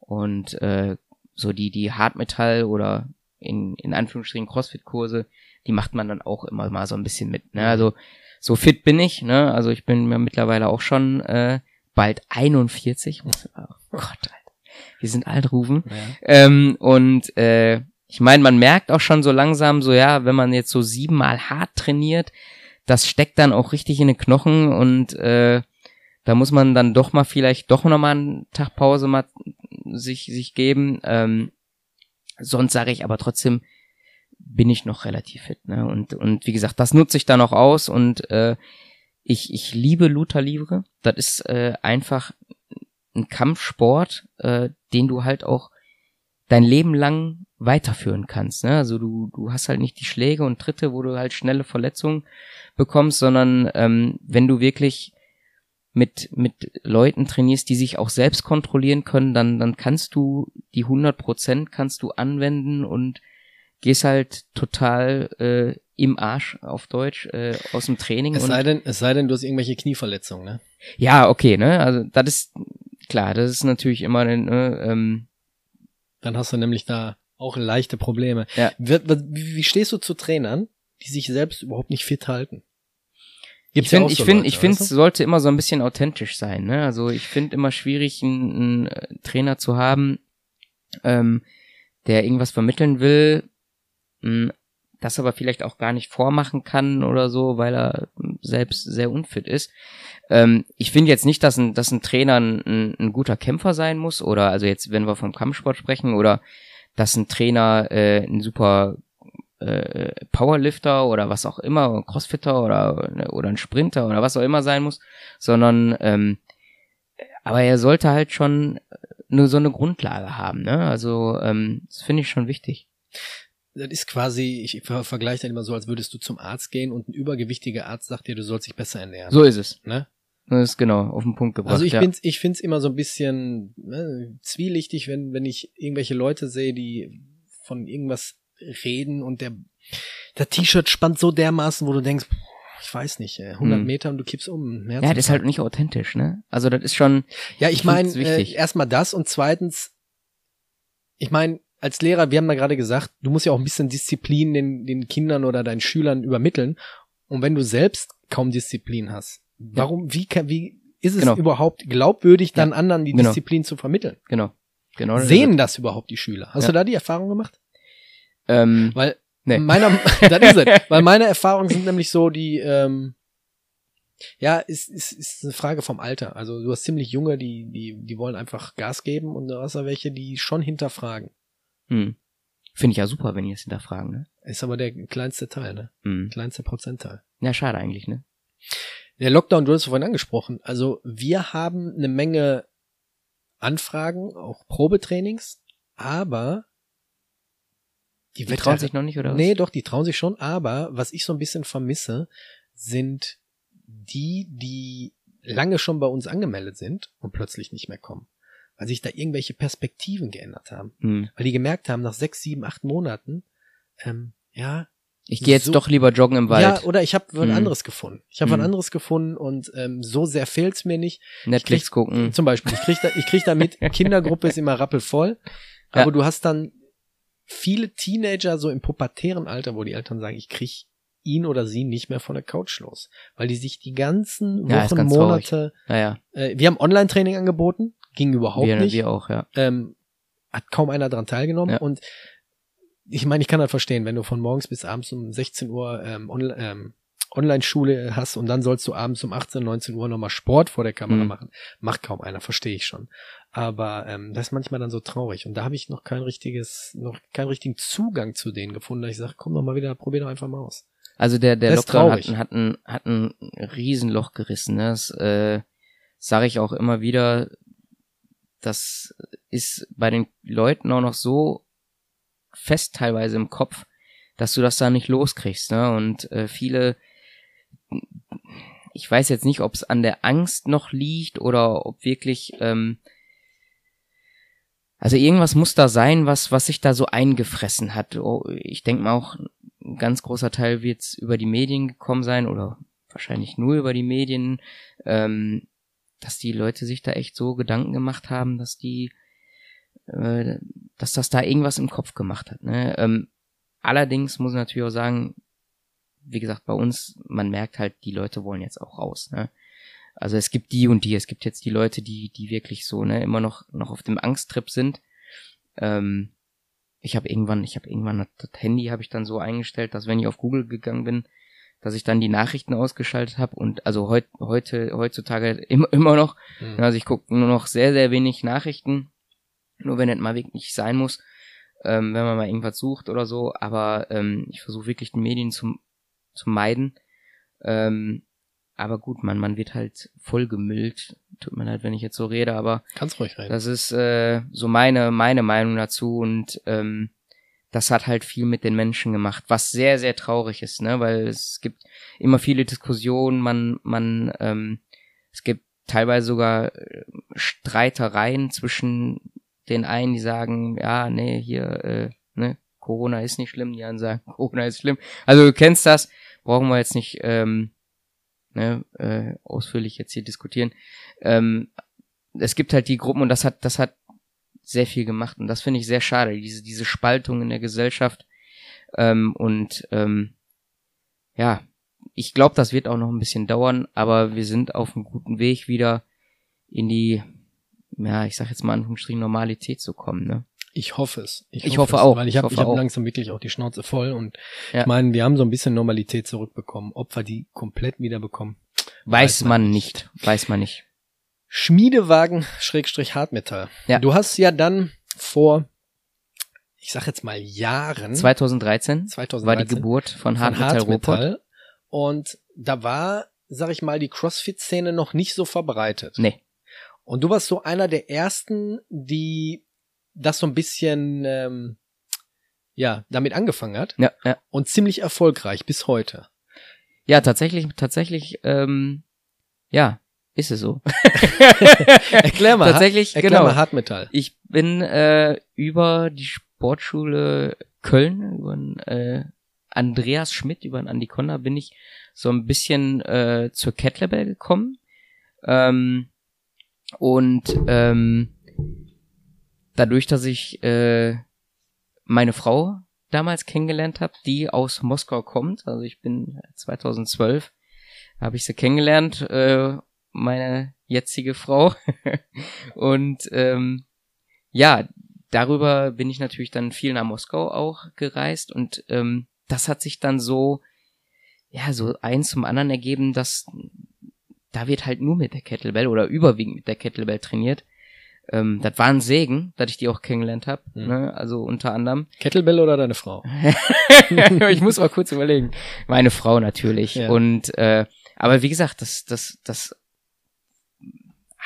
und äh, so die, die Hartmetall oder in, in Anführungsstrichen Crossfit-Kurse, die macht man dann auch immer mal so ein bisschen mit. Ne? Also so fit bin ich, ne? Also ich bin mir mittlerweile auch schon äh, bald 41. Oh Gott, Alter. Wir sind alt, Rufen. Ja. Ähm, und äh, ich meine, man merkt auch schon so langsam, so ja, wenn man jetzt so siebenmal hart trainiert, das steckt dann auch richtig in den Knochen und äh, da muss man dann doch mal vielleicht doch nochmal einen Tag Pause mal sich, sich geben. Ähm, sonst sage ich aber trotzdem, bin ich noch relativ fit. Ne? Und, und wie gesagt, das nutze ich dann auch aus und äh, ich, ich liebe Luther Livre. Das ist äh, einfach ein Kampfsport, äh, den du halt auch dein Leben lang weiterführen kannst. Ne? Also du, du hast halt nicht die Schläge und Tritte, wo du halt schnelle Verletzungen bekommst, sondern ähm, wenn du wirklich mit, mit Leuten trainierst, die sich auch selbst kontrollieren können, dann, dann kannst du die 100 Prozent kannst du anwenden und gehst halt total äh, im Arsch auf Deutsch äh, aus dem Training. Es und sei denn, es sei denn, du hast irgendwelche Knieverletzungen, ne? ja, okay, ne? Also das ist klar, das ist natürlich immer ein, ne, ähm, Dann hast du nämlich da auch leichte Probleme. Ja. Wie, wie, stehst du zu Trainern, die sich selbst überhaupt nicht fit halten? ich Gibt's ja finde, ich finde, ich finde, es sollte immer so ein bisschen authentisch sein. Ne? Also ich finde immer schwierig, einen, einen äh, Trainer zu haben, ähm, der irgendwas vermitteln will, mh, das aber vielleicht auch gar nicht vormachen kann oder so, weil er selbst sehr unfit ist. Ähm, ich finde jetzt nicht, dass ein, dass ein Trainer ein, ein, ein guter Kämpfer sein muss oder also jetzt, wenn wir vom Kampfsport sprechen oder dass ein Trainer äh, ein super äh, Powerlifter oder was auch immer, Crossfitter oder oder ein Sprinter oder was auch immer sein muss, sondern ähm, aber er sollte halt schon nur so eine Grundlage haben, ne? Also ähm, das finde ich schon wichtig. Das ist quasi, ich ver vergleiche das immer so, als würdest du zum Arzt gehen und ein übergewichtiger Arzt sagt dir, du sollst dich besser ernähren. So ist es. Ne? Das ist genau auf den Punkt gebracht. Also ich ja. bin's, ich find's immer so ein bisschen ne, zwielichtig, wenn, wenn ich irgendwelche Leute sehe, die von irgendwas reden und der, der T-Shirt spannt so dermaßen, wo du denkst, ich weiß nicht, ey, 100 Hm. Meter und du kippst um. Mehr Ja, das ist halt nicht authentisch, ne? Also das ist schon, Ja, ich meine, äh, erstmal das und zweitens, ich meine, als Lehrer, wir haben da gerade gesagt, du musst ja auch ein bisschen Disziplin den, den Kindern oder deinen Schülern übermitteln. Und wenn du selbst kaum Disziplin hast, warum, wie, kann, wie ist es Genau. überhaupt glaubwürdig, dann anderen die genau. Disziplin zu vermitteln? genau. Genau. Sehen das überhaupt die Schüler? Hast Ja. du da die Erfahrung gemacht? Ähm, Weil nee. meiner, [laughs] das ist es. [laughs] Weil meine Erfahrungen sind nämlich so, die, ähm, ja, ist, ist, ist eine Frage vom Alter. Also du hast ziemlich junge, die, die, die wollen einfach Gas geben und du hast da welche, die schon hinterfragen. Hm. Finde ich ja super, wenn die das hinterfragen, ne? Ist aber der kleinste Teil, ne? Hm. Kleinste Prozentteil. Ja, schade eigentlich, ne? Der Lockdown, du hast es vorhin angesprochen. Also wir haben eine Menge Anfragen, auch Probetrainings, aber die, Die trauen sich noch nicht, oder was? Nee, doch, die trauen sich schon, aber was ich so ein bisschen vermisse, sind die, die lange schon bei uns angemeldet sind und plötzlich nicht mehr kommen. Weil sich da irgendwelche Perspektiven geändert haben. Hm. Weil die gemerkt haben, nach sechs, sieben, acht Monaten, ähm, ja, Ich gehe jetzt So- doch lieber joggen im Wald. ja, oder ich habe was Mhm. anderes gefunden. Ich habe was Mhm. anderes gefunden und ähm, so sehr fehlt's mir nicht. Netflix krieg- gucken. Zum Beispiel, ich krieg da, ich krieg da mit, [laughs] Kindergruppe ist immer rappelvoll, Ja. aber du hast dann viele Teenager so im pubertären Alter, wo die Eltern sagen, ich krieg ihn oder sie nicht mehr von der Couch los, weil die sich die ganzen Ja, Wochen, ganz Monate, Naja, äh, wir haben Online-Training angeboten, ging überhaupt wir, nicht, wir auch, ja. ähm, hat kaum einer dran teilgenommen Ja. und ich meine, ich kann das verstehen, wenn du von morgens bis abends um 16 Uhr ähm, on, ähm, Online-Schule hast und dann sollst du abends um 18, 19 Uhr nochmal Sport vor der Kamera Mhm. machen. Macht kaum einer, verstehe ich schon. Aber ähm, das ist manchmal dann so traurig. Und da habe ich noch kein richtiges, noch keinen richtigen Zugang zu denen gefunden, dass ich sage, komm doch mal wieder, probier doch einfach mal aus. Also der, der Das Lockdown hat, hat, ein, hat ein Riesenloch gerissen. Ne? Das äh, sage ich auch immer wieder. Das ist bei den Leuten auch noch so fest teilweise im Kopf, dass du das da nicht loskriegst. Ne? Und äh, viele, ich weiß jetzt nicht, ob es an der Angst noch liegt oder ob wirklich, ähm, also irgendwas muss da sein, was, was sich da so eingefressen hat. Oh, ich denke mal auch, ein ganz großer Teil wird über die Medien gekommen sein oder wahrscheinlich nur über die Medien, ähm, dass die Leute sich da echt so Gedanken gemacht haben, dass die, äh, dass das da irgendwas im Kopf gemacht hat. Ne? Ähm, allerdings muss ich natürlich auch sagen, wie gesagt, bei uns, man merkt halt, die Leute wollen jetzt auch raus. Ne? Also es gibt die und die, es gibt jetzt die Leute, die, die wirklich so, ne, immer noch, noch auf dem Angsttrip sind. Ähm, ich habe irgendwann, ich habe irgendwann das, Handy habe ich dann so eingestellt, dass wenn ich auf Google gegangen bin, dass ich dann die Nachrichten ausgeschaltet habe und also heut, heute heutzutage immer immer noch, Mhm. also ich gucke nur noch sehr sehr wenig Nachrichten, nur wenn es mal wirklich sein muss, ähm, wenn man mal irgendwas sucht oder so, aber ähm, ich versuche wirklich die Medien zu zu meiden. Ähm, aber gut, man man wird halt voll gemüllt. Tut mir leid, wenn ich jetzt so rede, aber Kannst ruhig reden. das ist äh, so meine, meine Meinung dazu und ähm, das hat halt viel mit den Menschen gemacht, was sehr, sehr traurig ist, ne? Weil es gibt immer viele Diskussionen, man, man, ähm, es gibt teilweise sogar äh, Streitereien zwischen den einen, die sagen, ja, nee, hier, äh, ne, Corona ist nicht schlimm, die anderen sagen, [laughs] Corona ist schlimm. Also du kennst das, brauchen wir jetzt nicht ähm, ne, äh, ausführlich jetzt hier diskutieren. Ähm, es gibt halt die Gruppen und das hat, das hat sehr viel gemacht und das finde ich sehr schade, diese, diese Spaltung in der Gesellschaft. Ähm, und ähm, ja, ich glaube, das wird auch noch ein bisschen dauern, aber wir sind auf einem guten Weg wieder in die, ja, ich sag jetzt mal Anführungsstrichen Normalität zu kommen, ne? Ich hoffe es. Ich hoffe es, auch. Weil ich Ich habe hoffe ich hab langsam wirklich auch die Schnauze voll und Ja. ich meine, wir haben so ein bisschen Normalität zurückbekommen. Ob wir die komplett wieder bekommen. Weiß, man nicht. Weiß man nicht. Schmiedewagen Schrägstrich Hartmetall. Ja. Du hast ja dann vor, ich sag jetzt mal Jahren, 2013 2013 war die Geburt von, von Hartmetall und da war, sag ich mal, die Crossfit-Szene noch nicht so verbreitet. Nee. Und du warst so einer der ersten, die das so ein bisschen, ähm, ja, damit angefangen hat Ja, ja. und ziemlich erfolgreich bis heute. Ja, tatsächlich, tatsächlich, ähm, ja, ist es so. [laughs] Erklär mal, Tatsächlich, erklär genau. mal Hartmetall. Ich bin äh, über die Sportschule Köln, über einen äh, Andreas Schmidt, über den Andy Conner bin ich so ein bisschen äh, zur Kettlebell gekommen. Ähm, und ähm, dadurch, dass ich äh, meine Frau damals kennengelernt habe, die aus Moskau kommt, also ich bin 2012, habe ich sie kennengelernt, äh, meine jetzige Frau. [laughs] und ähm, ja, darüber bin ich natürlich dann viel nach Moskau auch gereist und ähm, das hat sich dann so, ja, so eins zum anderen ergeben, dass da wird halt nur mit der Kettlebell oder überwiegend mit der Kettlebell trainiert. Ähm, das war ein Segen, dass ich die auch kennengelernt habe. Mhm. Ne? Also unter anderem. Kettlebell oder deine Frau? [laughs] [laughs] ich muss mal kurz überlegen. Meine Frau natürlich. Ja. Und äh, aber wie gesagt, das, das, das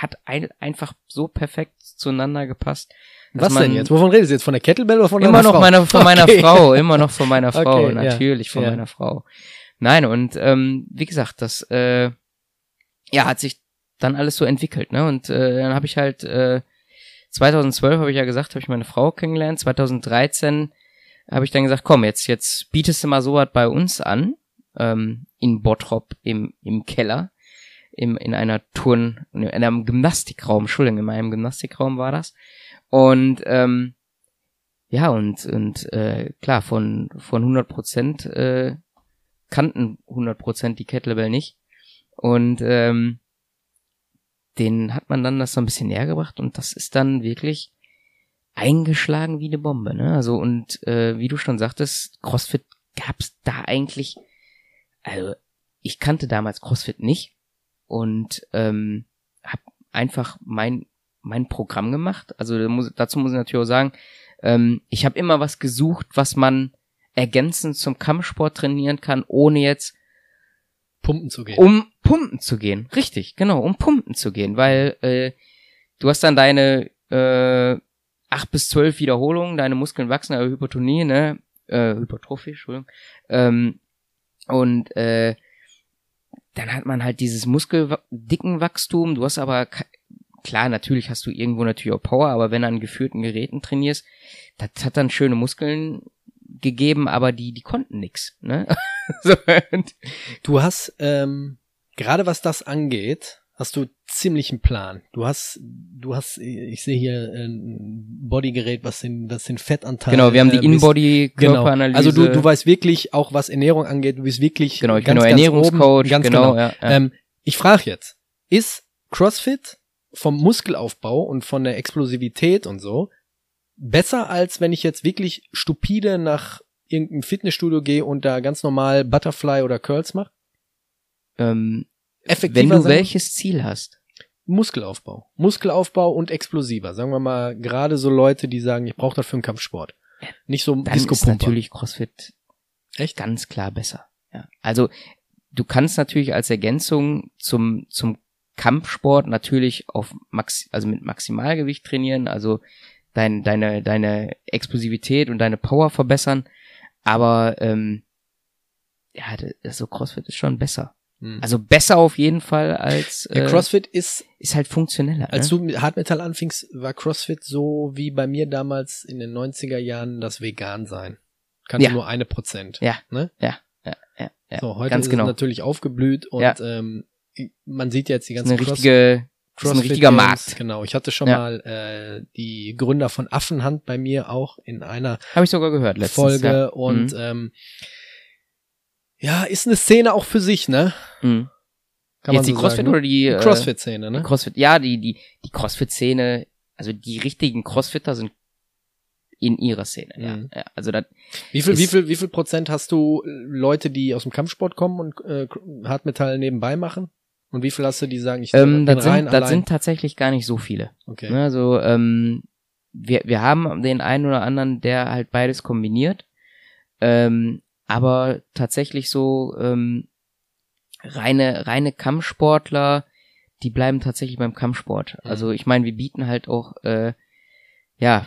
hat ein, einfach so perfekt zueinander gepasst. Was denn jetzt? Wovon redest du jetzt? Von der Kettlebell oder von immer deiner noch Frau? Meiner, von okay. meiner Frau, immer noch von meiner [laughs] Frau, okay, natürlich ja. von ja. meiner Frau. Nein, und ähm, wie gesagt, das äh, ja hat sich dann alles so entwickelt, ne? Und äh, dann habe ich halt äh, 2012 habe ich ja gesagt, habe ich meine Frau kennengelernt. 2013 habe ich dann gesagt, komm, jetzt jetzt bietest du mal so was bei uns an ähm, in Bottrop im im Keller im, in einer Turn, in einem Gymnastikraum, Entschuldigung, in meinem Gymnastikraum war das. Und ähm, ja, und, und äh, klar, von, von 100 Prozent äh, kannten 100 Prozent die Kettlebell nicht. Und ähm, den hat man dann das so ein bisschen näher gebracht und das ist dann wirklich eingeschlagen wie eine Bombe, ne? Also und äh, wie du schon sagtest, CrossFit gab's da eigentlich, also ich kannte damals CrossFit nicht und ähm, habe einfach mein mein Programm gemacht. Also dazu muss ich natürlich auch sagen, ähm, ich habe immer was gesucht, was man ergänzend zum Kampfsport trainieren kann, ohne jetzt pumpen zu gehen. Um pumpen zu gehen, richtig, genau, um pumpen zu gehen, weil äh, du hast dann deine äh, acht bis zwölf Wiederholungen, deine Muskeln wachsen, also Hypertonie, ne, äh, Hypertrophie, Entschuldigung, ähm, und äh, dann hat man halt dieses muskeldicken Wachstum, du hast aber klar, natürlich hast du irgendwo natürlich auch Power, aber wenn du an geführten Geräten trainierst, das hat dann schöne Muskeln gegeben, aber die, die konnten nix. Ne? [laughs] so, du hast, ähm, gerade was das angeht, hast du ziemlich einen Plan. Du hast, du hast, ich sehe hier ein Bodygerät, was den, was den Fettanteil. Genau, wir haben die äh, In-Body-Körperanalyse. Genau. Also du, du weißt wirklich auch, was Ernährung angeht. Du bist wirklich genau, ich ganz, bin Ernährungscoach. Ganz genau. genau. Ja, ja. Ähm, ich frage jetzt, ist CrossFit vom Muskelaufbau und von der Explosivität und so besser als wenn ich jetzt wirklich stupide nach irgendeinem Fitnessstudio gehe und da ganz normal Butterfly oder Curls mache? Ähm, Effektiver wenn du sein? welches Ziel hast. Muskelaufbau. Muskelaufbau und explosiver. Sagen wir mal, gerade so Leute, die sagen, ich brauche dafür einen Kampfsport. Nicht so Dann ist natürlich CrossFit echt ganz klar besser. Ja. Also du kannst natürlich als Ergänzung zum zum Kampfsport natürlich auf Max, also mit Maximalgewicht trainieren, also dein, deine, deine Explosivität und deine Power verbessern. Aber ähm, ja, so CrossFit ist schon besser. Hm. Also besser auf jeden Fall als äh, CrossFit ist ist halt funktioneller. Als ne? du mit Hardmetal anfingst, war CrossFit so wie bei mir damals in den 90er Jahren das Vegan sein. Kannte ja. nur eine Prozent. Ja. Ne? Ja. Ja. Ja. ja. So, heute Ganz ist genau. es natürlich aufgeblüht und ja. ähm, man sieht jetzt die ganzen eine richtige, Cross ein richtiger Games, Markt. Genau, ich hatte schon ja. mal äh, die Gründer von Affenhand bei mir auch in einer Habe ich sogar gehört letztens, Folge ja. und mhm. ähm, ja, ist eine Szene auch für sich, ne? Mhm. Kann Jetzt die so Crossfit sagen, ne? oder die, die äh, Crossfit-Szene, ne? Die Crossfit, ja, die die die Crossfit-Szene, also die richtigen Crossfitter sind in ihrer Szene. Ja. Mhm. ja also das wie viel, wie viel, wie viel Prozent hast du Leute, die aus dem Kampfsport kommen und äh, Hartmetall nebenbei machen? Und wie viel hast du, die sagen, ich ähm, das, sind, das sind tatsächlich gar nicht so viele. Okay. Ne, also ähm, wir, wir haben den einen oder anderen, der halt beides kombiniert. Ähm, aber tatsächlich so ähm, reine reine Kampfsportler, die bleiben tatsächlich beim Kampfsport. Mhm. Also ich meine, wir bieten halt auch äh, ja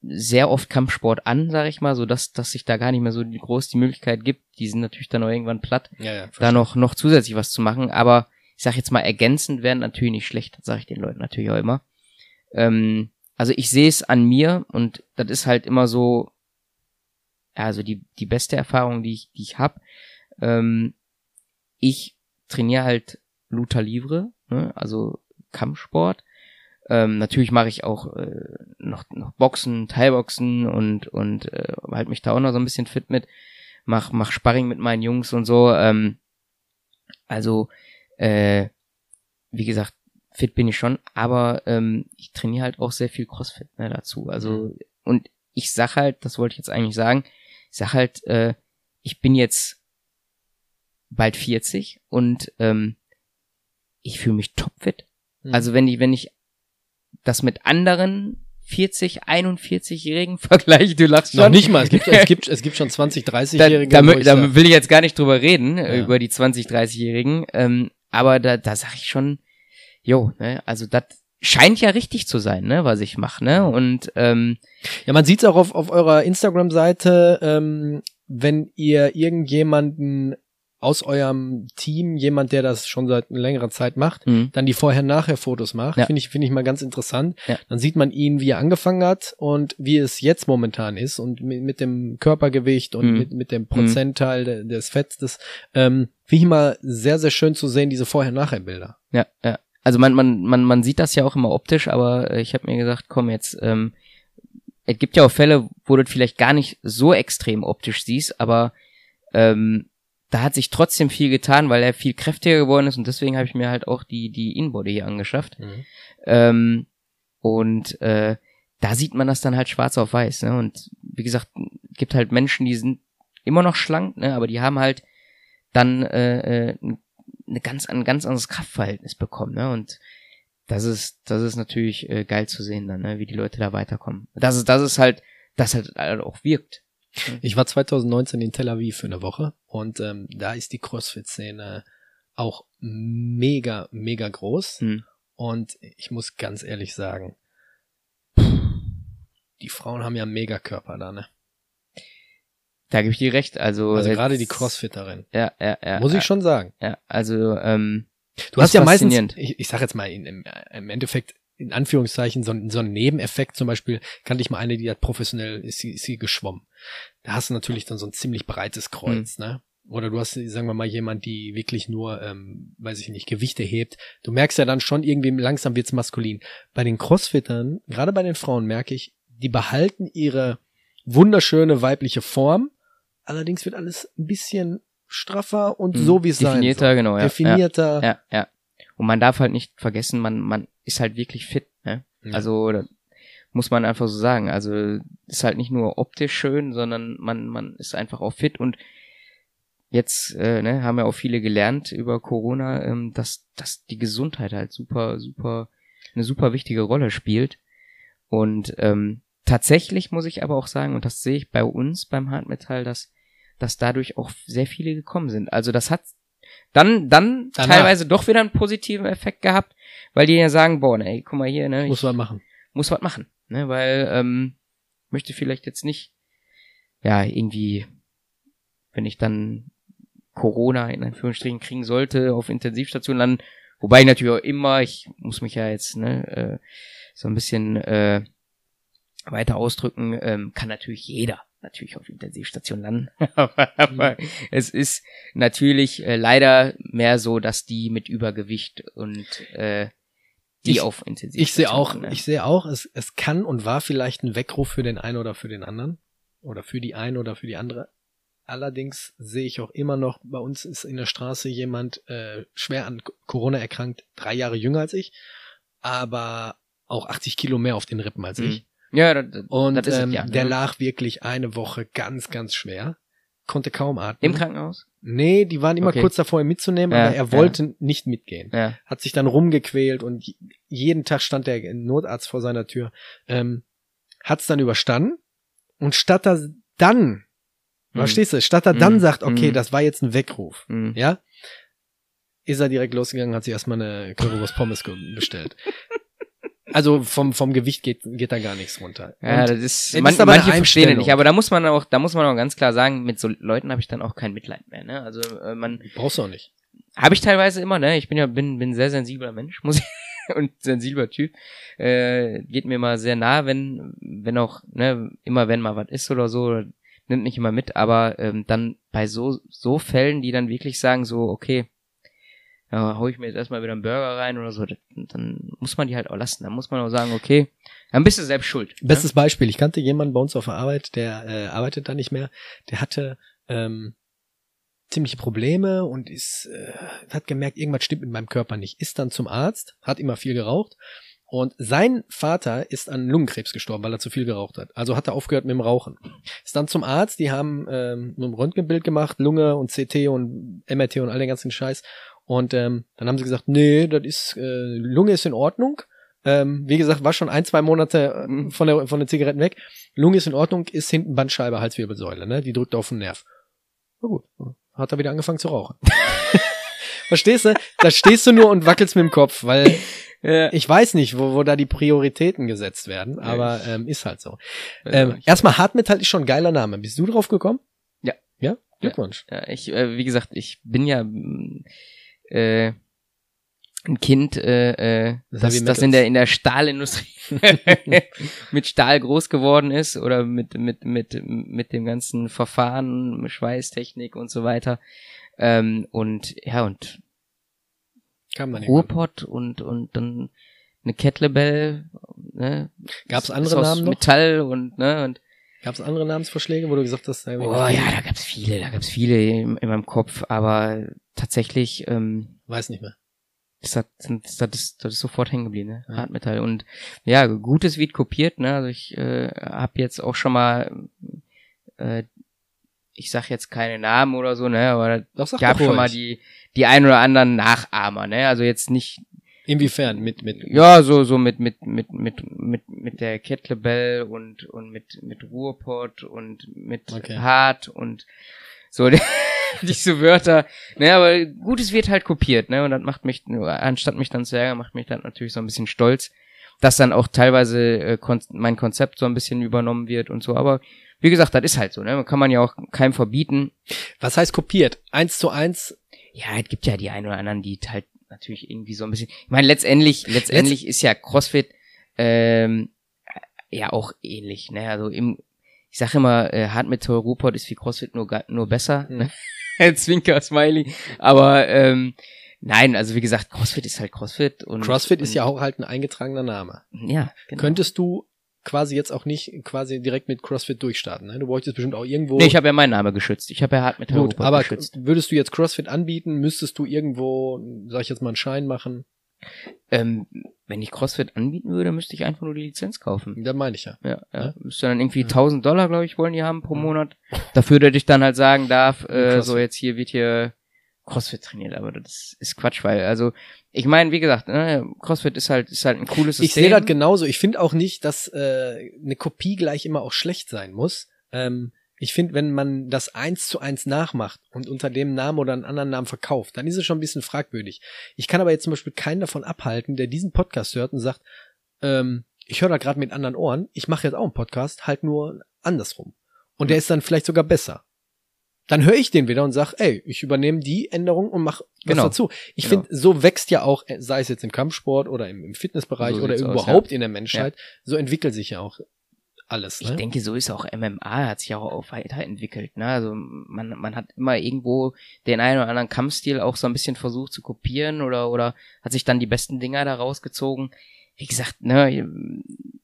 sehr oft Kampfsport an, sag ich mal, so dass dass sich da gar nicht mehr so groß die Möglichkeit gibt. Die sind natürlich dann auch irgendwann platt, ja, ja, da noch noch zusätzlich was zu machen. Aber ich sag jetzt mal, ergänzend werden natürlich nicht schlecht. Sage ich den Leuten natürlich auch immer. Ähm, also ich sehe es an mir und das ist halt immer so, also die, die beste Erfahrung, die ich, die ich habe. Ähm, ich trainiere halt Luta Livre, ne? also Kampfsport. Ähm, natürlich mache ich auch äh, noch, noch Boxen, Teilboxen und, und äh, halt mich da auch noch so ein bisschen fit mit. Mach, mach Sparring mit meinen Jungs und so. Ähm, also, äh, wie gesagt, fit bin ich schon, aber ähm, ich trainiere halt auch sehr viel Crossfit ne, dazu. Also, mhm. und ich sag halt, das wollte ich jetzt eigentlich sagen, sag halt, äh, ich bin jetzt bald 40 und ähm, ich fühle mich topfit. Mhm. Also wenn ich, wenn ich das mit anderen 40, 41-Jährigen [laughs] vergleiche, du lachst schon. Noch nicht mal, es gibt, es gibt, es gibt schon 20, 30-Jährige. [laughs] Da, da, da will ich jetzt gar nicht drüber reden, ja. über die 20, 30-Jährigen. Ähm, aber da, da sag ich schon, jo, ne, also das scheint ja richtig zu sein, ne, was ich mache, ne? Und ähm, ja, man sieht's auch auf, auf eurer Instagram-Seite, ähm, wenn ihr irgendjemanden aus eurem Team jemand, der das schon seit längerer Zeit macht, mhm. dann die Vorher-Nachher-Fotos macht. Ja. Finde ich, finde ich mal ganz interessant. Ja. Dann sieht man ihn, wie er angefangen hat und wie es jetzt momentan ist und mit, mit dem Körpergewicht und mhm. mit, mit dem Prozentteil mhm. des Fetts. Das ähm, finde ich mal sehr, sehr schön zu sehen, diese Vorher-Nachher-Bilder. Ja, ja. Also man, man, man, man sieht das ja auch immer optisch, aber äh, ich habe mir gesagt, komm jetzt, ähm, es gibt ja auch Fälle, wo du vielleicht gar nicht so extrem optisch siehst, aber ähm, da hat sich trotzdem viel getan, weil er viel kräftiger geworden ist und deswegen habe ich mir halt auch die, die Inbody hier angeschafft. Mhm. Ähm, und äh, da sieht man das dann halt schwarz auf weiß. Ne? Und wie gesagt, gibt halt Menschen, die sind immer noch schlank, ne? aber die haben halt dann äh, äh, eine ganz, ein ganz anderes Kraftverhältnis bekommen. Ne? Und das ist, das ist natürlich äh, geil zu sehen dann, ne? wie die Leute da weiterkommen. Das ist, das ist halt, das halt auch wirkt. Ich war 2019 in Tel Aviv für eine Woche und ähm, da ist die CrossFit-Szene auch mega, mega groß. Hm. Und ich muss ganz ehrlich sagen, die Frauen haben ja mega Körper da, ne? Da gebe ich dir recht. Also, also gerade die Crossfitterin. Ja, ja, ja. Muss ich schon sagen. Ja, also ähm, du hast ja meistens, ich, ich sag jetzt mal, in, im, im Endeffekt in Anführungszeichen so, so ein Nebeneffekt zum Beispiel, kannte ich mal eine, die hat professionell, ist sie, ist sie geschwommen. Da hast du natürlich dann so ein ziemlich breites Kreuz, mhm. ne? Oder du hast, sagen wir mal, jemand, die wirklich nur, ähm, weiß ich nicht, Gewichte hebt. Du merkst ja dann schon irgendwie, langsam wird's maskulin. Bei den Crossfittern, gerade bei den Frauen merke ich, die behalten ihre wunderschöne weibliche Form, allerdings wird alles ein bisschen straffer und mhm. so wie es sein Definierter, genau, ja. Definierter. Ja, ja, ja. Und man darf halt nicht vergessen, man, man ist halt wirklich fit, ne? Ja. Also, muss man einfach so sagen. Also ist halt nicht nur optisch schön, sondern man, man ist einfach auch fit und jetzt äh, ne, haben ja auch viele gelernt über Corona, ähm, dass, dass die Gesundheit halt super, super, eine super wichtige Rolle spielt. Und ähm, tatsächlich muss ich aber auch sagen, und das sehe ich bei uns beim Hartmetall, dass, dass dadurch auch sehr viele gekommen sind. Also das hat dann, dann Danach. teilweise doch wieder einen positiven Effekt gehabt, weil die ja sagen, boah, ey, guck mal hier, ne? Muss was machen. Muss was machen ne, weil ähm, möchte vielleicht jetzt nicht, ja, irgendwie, wenn ich dann Corona in Anführungsstrichen kriegen sollte, auf Intensivstation landen, wobei ich natürlich auch immer, ich muss mich ja jetzt ne, äh, so ein bisschen äh, weiter ausdrücken, ähm, kann natürlich jeder natürlich auf Intensivstation landen. [laughs] aber, es ist natürlich äh, leider mehr so, dass die mit Übergewicht und äh, die ich, auf Intensivstation. Ich sehe auch, ne? ich sehe auch, es, es kann und war vielleicht ein Weckruf für den einen oder für den anderen. Oder für die eine oder für die andere. Allerdings sehe ich auch immer noch, bei uns ist in der Straße jemand äh, schwer an Corona erkrankt, drei Jahre jünger als ich, aber auch 80 Kilo mehr auf den Rippen als mhm. ich. Ja, das, und das ähm, ja, der lag wirklich eine Woche ganz, ganz schwer, konnte kaum atmen. Im Krankenhaus? Nee, die waren immer okay. kurz davor, ihn mitzunehmen, ja, aber er wollte ja. nicht mitgehen. Ja. Hat sich dann rumgequält und jeden Tag stand der Notarzt vor seiner Tür. Ähm, Hat es dann überstanden und statt er dann, mhm. verstehst du, statt er mhm. dann sagt, okay, mhm. das war jetzt ein Weckruf, mhm. ja, ist er direkt losgegangen, hat sich erstmal eine Currywurst Pommes bestellt. [laughs] Also vom, vom Gewicht geht, geht da gar nichts runter. Ja, und das ist, man, ist aber manche verstehen nicht, aber da muss man auch, da muss man auch ganz klar sagen, mit so Leuten habe ich dann auch kein Mitleid mehr, ne? Also äh, man. Brauchst du auch nicht. Habe ich teilweise immer, ne? Ich bin ja, bin, bin sehr sensibler Mensch, [laughs] muss ich, und sensibler Typ. Äh, geht mir mal sehr nah, wenn, wenn auch, ne, immer wenn mal was ist oder so, nimmt mich immer mit, aber ähm, dann bei so, so Fällen, die dann wirklich sagen, so, okay, ja, hau ich mir jetzt erstmal wieder einen Burger rein oder so, dann muss man die halt auch lassen. Dann muss man auch sagen, okay, dann bist du selbst schuld. Ne? Bestes ne? Beispiel, ich kannte jemanden bei uns auf der Arbeit, der äh, arbeitet da nicht mehr, der hatte ähm, ziemliche Probleme und ist, äh, hat gemerkt, irgendwas stimmt mit meinem Körper nicht. Ist dann zum Arzt, hat immer viel geraucht und sein Vater ist an Lungenkrebs gestorben, weil er zu viel geraucht hat. Also hat er aufgehört mit dem Rauchen. Ist dann zum Arzt, die haben ähm, ein Röntgenbild gemacht, Lunge und CT und MRT und all den ganzen Scheiß. Und ähm, dann haben sie gesagt, nee, das ist, äh, Lunge ist in Ordnung. Ähm, wie gesagt, war schon ein, zwei Monate äh, von der, von den Zigaretten weg. Lunge ist in Ordnung, ist hinten Bandscheibe, Halswirbelsäule, ne? Die drückt auf den Nerv. Na gut, hat er wieder angefangen zu rauchen. [laughs] Verstehst du? Da stehst du nur und wackelst mit dem Kopf, weil [laughs] ja. Ich weiß nicht, wo, wo da die Prioritäten gesetzt werden, aber ähm, ist halt so. Ähm, erstmal Hartmetall ist schon ein geiler Name. Bist du drauf gekommen? Ja. Ja? Glückwunsch. Ja, ja ich, äh, wie gesagt, ich bin ja äh, ein Kind, äh, äh, das, das, in der in der Stahlindustrie [laughs] mit Stahl groß geworden ist oder mit mit mit mit dem ganzen Verfahren, Schweißtechnik und so weiter. Ähm, und ja und Kam dann Ruhrpott und, und dann eine Kettlebell, ne? Gab es andere Namen noch? Metall und, ne, und Gab es andere Namensvorschläge, wo du gesagt hast, oh ja, da gab's viele, da gab's viele in, in meinem Kopf, aber tatsächlich, ähm, weiß nicht mehr. Das, hat, das, das, ist, das ist sofort hängen geblieben, ne? Ja. Hartmetall. Und ja, gutes wird kopiert, ne? Also ich äh, habe jetzt auch schon mal äh, ich sag jetzt keine Namen oder so, ne, aber es gab schon mal die, die ein oder anderen Nachahmer, ne, also jetzt nicht. Inwiefern? Mit, mit? Ja, so, so mit, mit, mit, mit, mit, mit der Kettlebell und, und mit, mit Ruhrpott und mit okay. Hart und so, [laughs] diese Wörter, ne, aber Gutes wird halt kopiert, ne, und das macht mich, anstatt mich dann zu ärgern, macht mich dann natürlich so ein bisschen stolz, dass dann auch teilweise äh, kon mein Konzept so ein bisschen übernommen wird und so, aber wie gesagt, das ist halt so, ne? Kann man ja auch keinem verbieten. Was heißt kopiert? Eins zu eins? Ja, es gibt ja die einen oder anderen, die halt natürlich irgendwie so ein bisschen. Ich meine, letztendlich, letztendlich Letz ist ja CrossFit ähm, ja auch ähnlich, ne? Also im, ich sage immer, äh, Hardmetal Rupert ist wie CrossFit nur nur besser, mhm. ne? [laughs] Zwinker, Smiley. Aber ähm, Nein, also wie gesagt, CrossFit ist halt CrossFit und CrossFit und, ist ja auch halt ein eingetragener Name. Ja, genau. Könntest du quasi jetzt auch nicht quasi direkt mit CrossFit durchstarten. Ne? Du bräuchtest bestimmt auch irgendwo. Nee, ich habe ja meinen Namen geschützt. Ich habe ja hart mit Gut, aber geschützt. würdest du jetzt CrossFit anbieten, müsstest du irgendwo, sag ich jetzt mal, einen Schein machen? Ähm, wenn ich CrossFit anbieten würde, müsste ich einfach nur die Lizenz kaufen. Da meine ich ja. Ja, ja. ja. Müsste dann irgendwie ja. 1000 Dollar, glaube ich, wollen die haben pro Monat. Dafür, dass ich dann halt sagen darf, äh, so jetzt hier wird hier CrossFit trainiert, aber das ist Quatsch, weil also ich meine, wie gesagt, ne, CrossFit ist halt ist halt ein cooles System. Ich sehe das genauso. Ich finde auch nicht, dass äh, eine Kopie gleich immer auch schlecht sein muss. Ähm, ich finde, wenn man das eins zu eins nachmacht und unter dem Namen oder einen anderen Namen verkauft, dann ist es schon ein bisschen fragwürdig. Ich kann aber jetzt zum Beispiel keinen davon abhalten, der diesen Podcast hört und sagt, ähm, ich höre da gerade mit anderen Ohren, ich mache jetzt auch einen Podcast, halt nur andersrum. Und der ist dann vielleicht sogar besser dann höre ich den wieder und sag, ey, ich übernehme die Änderung und mach was genau. dazu. Ich genau. finde, so wächst ja auch, sei es jetzt im Kampfsport oder im, im Fitnessbereich so oder überhaupt aus, ja. in der Menschheit, ja. so entwickelt sich ja auch alles. Ne? Ich denke, so ist auch MMA, hat sich auch weiterentwickelt. Ne? Also man, man hat immer irgendwo den einen oder anderen Kampfstil auch so ein bisschen versucht zu kopieren oder, oder hat sich dann die besten Dinger da rausgezogen. Wie gesagt, ne,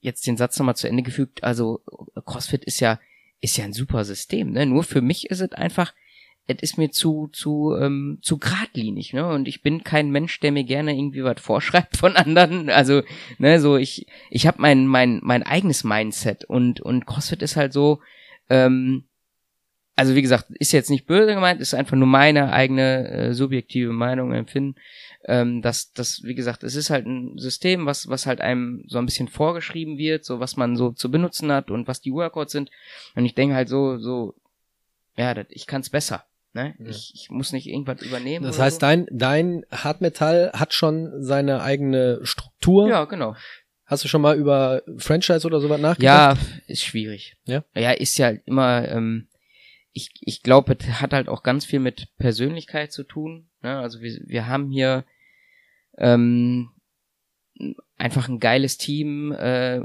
jetzt den Satz nochmal zu Ende gefügt, also CrossFit ist ja ist ja ein super System, ne? Nur für mich ist es einfach, es ist mir zu, zu, ähm, zu gradlinig, ne? Und ich bin kein Mensch, der mir gerne irgendwie was vorschreibt von anderen. Also, ne, so ich, ich habe mein, mein, mein eigenes Mindset und, und CrossFit ist halt so, ähm, also wie gesagt, ist jetzt nicht böse gemeint, ist einfach nur meine eigene äh, subjektive Meinung, Empfinden, ähm, dass das, wie gesagt, es ist halt ein System, was, was halt einem so ein bisschen vorgeschrieben wird, so was man so zu benutzen hat und was die Workouts sind. Und ich denke halt so, so, ja, das, ich kann's besser. Ne? Ja. Ich, ich muss nicht irgendwas übernehmen. Das heißt, so. dein, dein Hartmetall hat schon seine eigene Struktur. Ja, genau. Hast du schon mal über Franchise oder sowas nachgedacht? Ja, ist schwierig. Ja. Ja, ist ja immer, ähm, ich, ich glaube, es hat halt auch ganz viel mit Persönlichkeit zu tun. Ne? Also wir, wir haben hier ähm, einfach ein geiles Team, äh,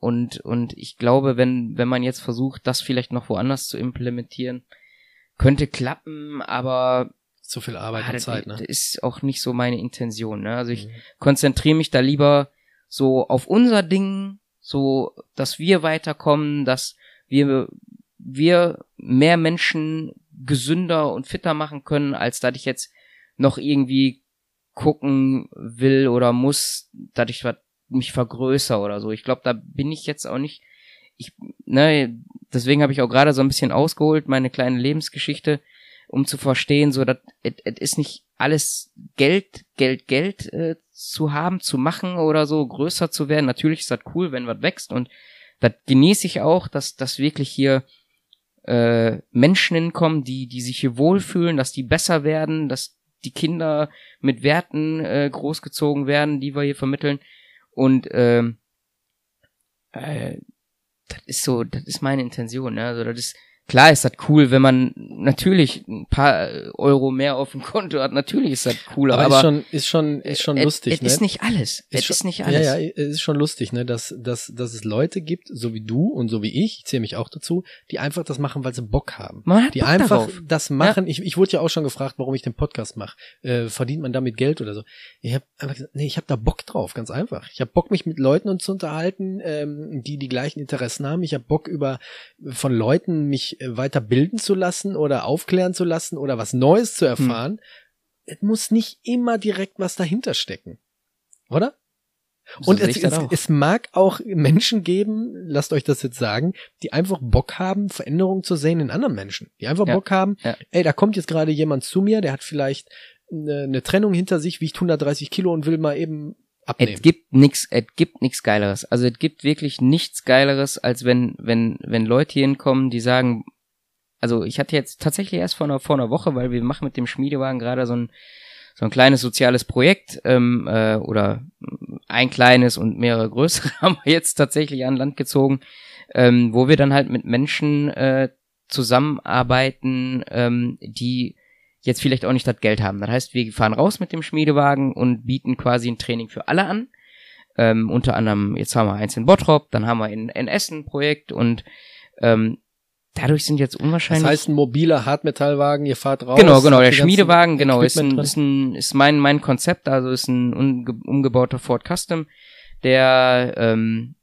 und, und ich glaube, wenn, wenn man jetzt versucht, das vielleicht noch woanders zu implementieren, könnte klappen, aber Zu viel Arbeit ah, und das, Zeit, ne? ist auch nicht so meine Intention. Ne? Also ich Mhm. konzentriere mich da lieber so auf unser Ding, so, dass wir weiterkommen, dass wir, wir mehr Menschen gesünder und fitter machen können, als dass ich jetzt noch irgendwie gucken will oder muss, dass ich mich vergrößere oder so. Ich glaube, da bin ich jetzt auch nicht. Ich, ne, deswegen habe ich auch gerade so ein bisschen ausgeholt, meine kleine Lebensgeschichte, um zu verstehen, so dass es ist nicht alles Geld, Geld, Geld äh, zu haben, zu machen oder so, größer zu werden. Natürlich ist das cool, wenn was wächst und das genieße ich auch, dass dass wirklich hier äh, Menschen hinkommen, die die sich hier wohlfühlen, dass die besser werden, dass die Kinder mit Werten äh, großgezogen werden, die wir hier vermitteln und ähm, äh, das ist so, das ist meine Intention, ne? Also das ist klar ist das cool, wenn man natürlich ein paar Euro mehr auf dem Konto hat, natürlich ist das cool, Aber, aber, ist schon, ist schon, ist schon es, lustig, es ne? ist nicht alles. es ist nicht alles. Ja, ja, es ist schon lustig, ne, dass, dass, dass es Leute gibt, so wie du und so wie ich, ich zähle mich auch dazu, die einfach das machen, weil sie Bock haben. Man hat Die Bock einfach darauf. das machen. Ich, ich wurde ja auch schon gefragt, warum ich den Podcast mache. Äh, verdient man damit Geld oder so? Ich habe einfach gesagt, nee, ich habe da Bock drauf, ganz einfach. Ich habe Bock, mich mit Leuten und zu unterhalten, ähm, die die gleichen Interessen haben. Ich habe Bock, über von Leuten mich äh, weiter bilden zu lassen oder aufklären zu lassen oder was Neues zu erfahren. Es muss nicht immer direkt was dahinter stecken. Oder? So Und es, es, es mag auch Menschen geben, lasst euch das jetzt sagen, die einfach Bock haben, Veränderungen zu sehen in anderen Menschen. Die einfach Ja, Bock haben, ja. ey, da kommt jetzt gerade jemand zu mir, der hat vielleicht eine, eine Trennung hinter sich, wiegt 130 Kilo und will mal eben abnehmen. Es gibt nix, es gibt nix Geileres. Also es gibt wirklich nichts Geileres, als wenn, wenn, wenn Leute hier hinkommen, die sagen, also ich hatte jetzt tatsächlich erst vor einer, vor einer Woche, weil wir machen mit dem Schmiedewagen gerade so ein, so ein kleines soziales Projekt, ähm, äh, oder ein kleines und mehrere größere [laughs] haben wir jetzt tatsächlich an Land gezogen, ähm, wo wir dann halt mit Menschen äh, zusammenarbeiten, ähm, die jetzt vielleicht auch nicht das Geld haben. Das heißt, wir fahren raus mit dem Schmiedewagen und bieten quasi ein Training für alle an. Ähm, unter anderem, jetzt haben wir eins in Bottrop, dann haben wir in, in Essen ein Projekt und ähm, dadurch sind jetzt das unwahrscheinlich. heißt, ein mobiler Hartmetallwagen, ihr fahrt raus. genau, genau, der Schmiedewagen, genau, ist ein, ist ein, ist mein, mein Konzept, also ist ein umge umgebauter Ford Custom, der ähm,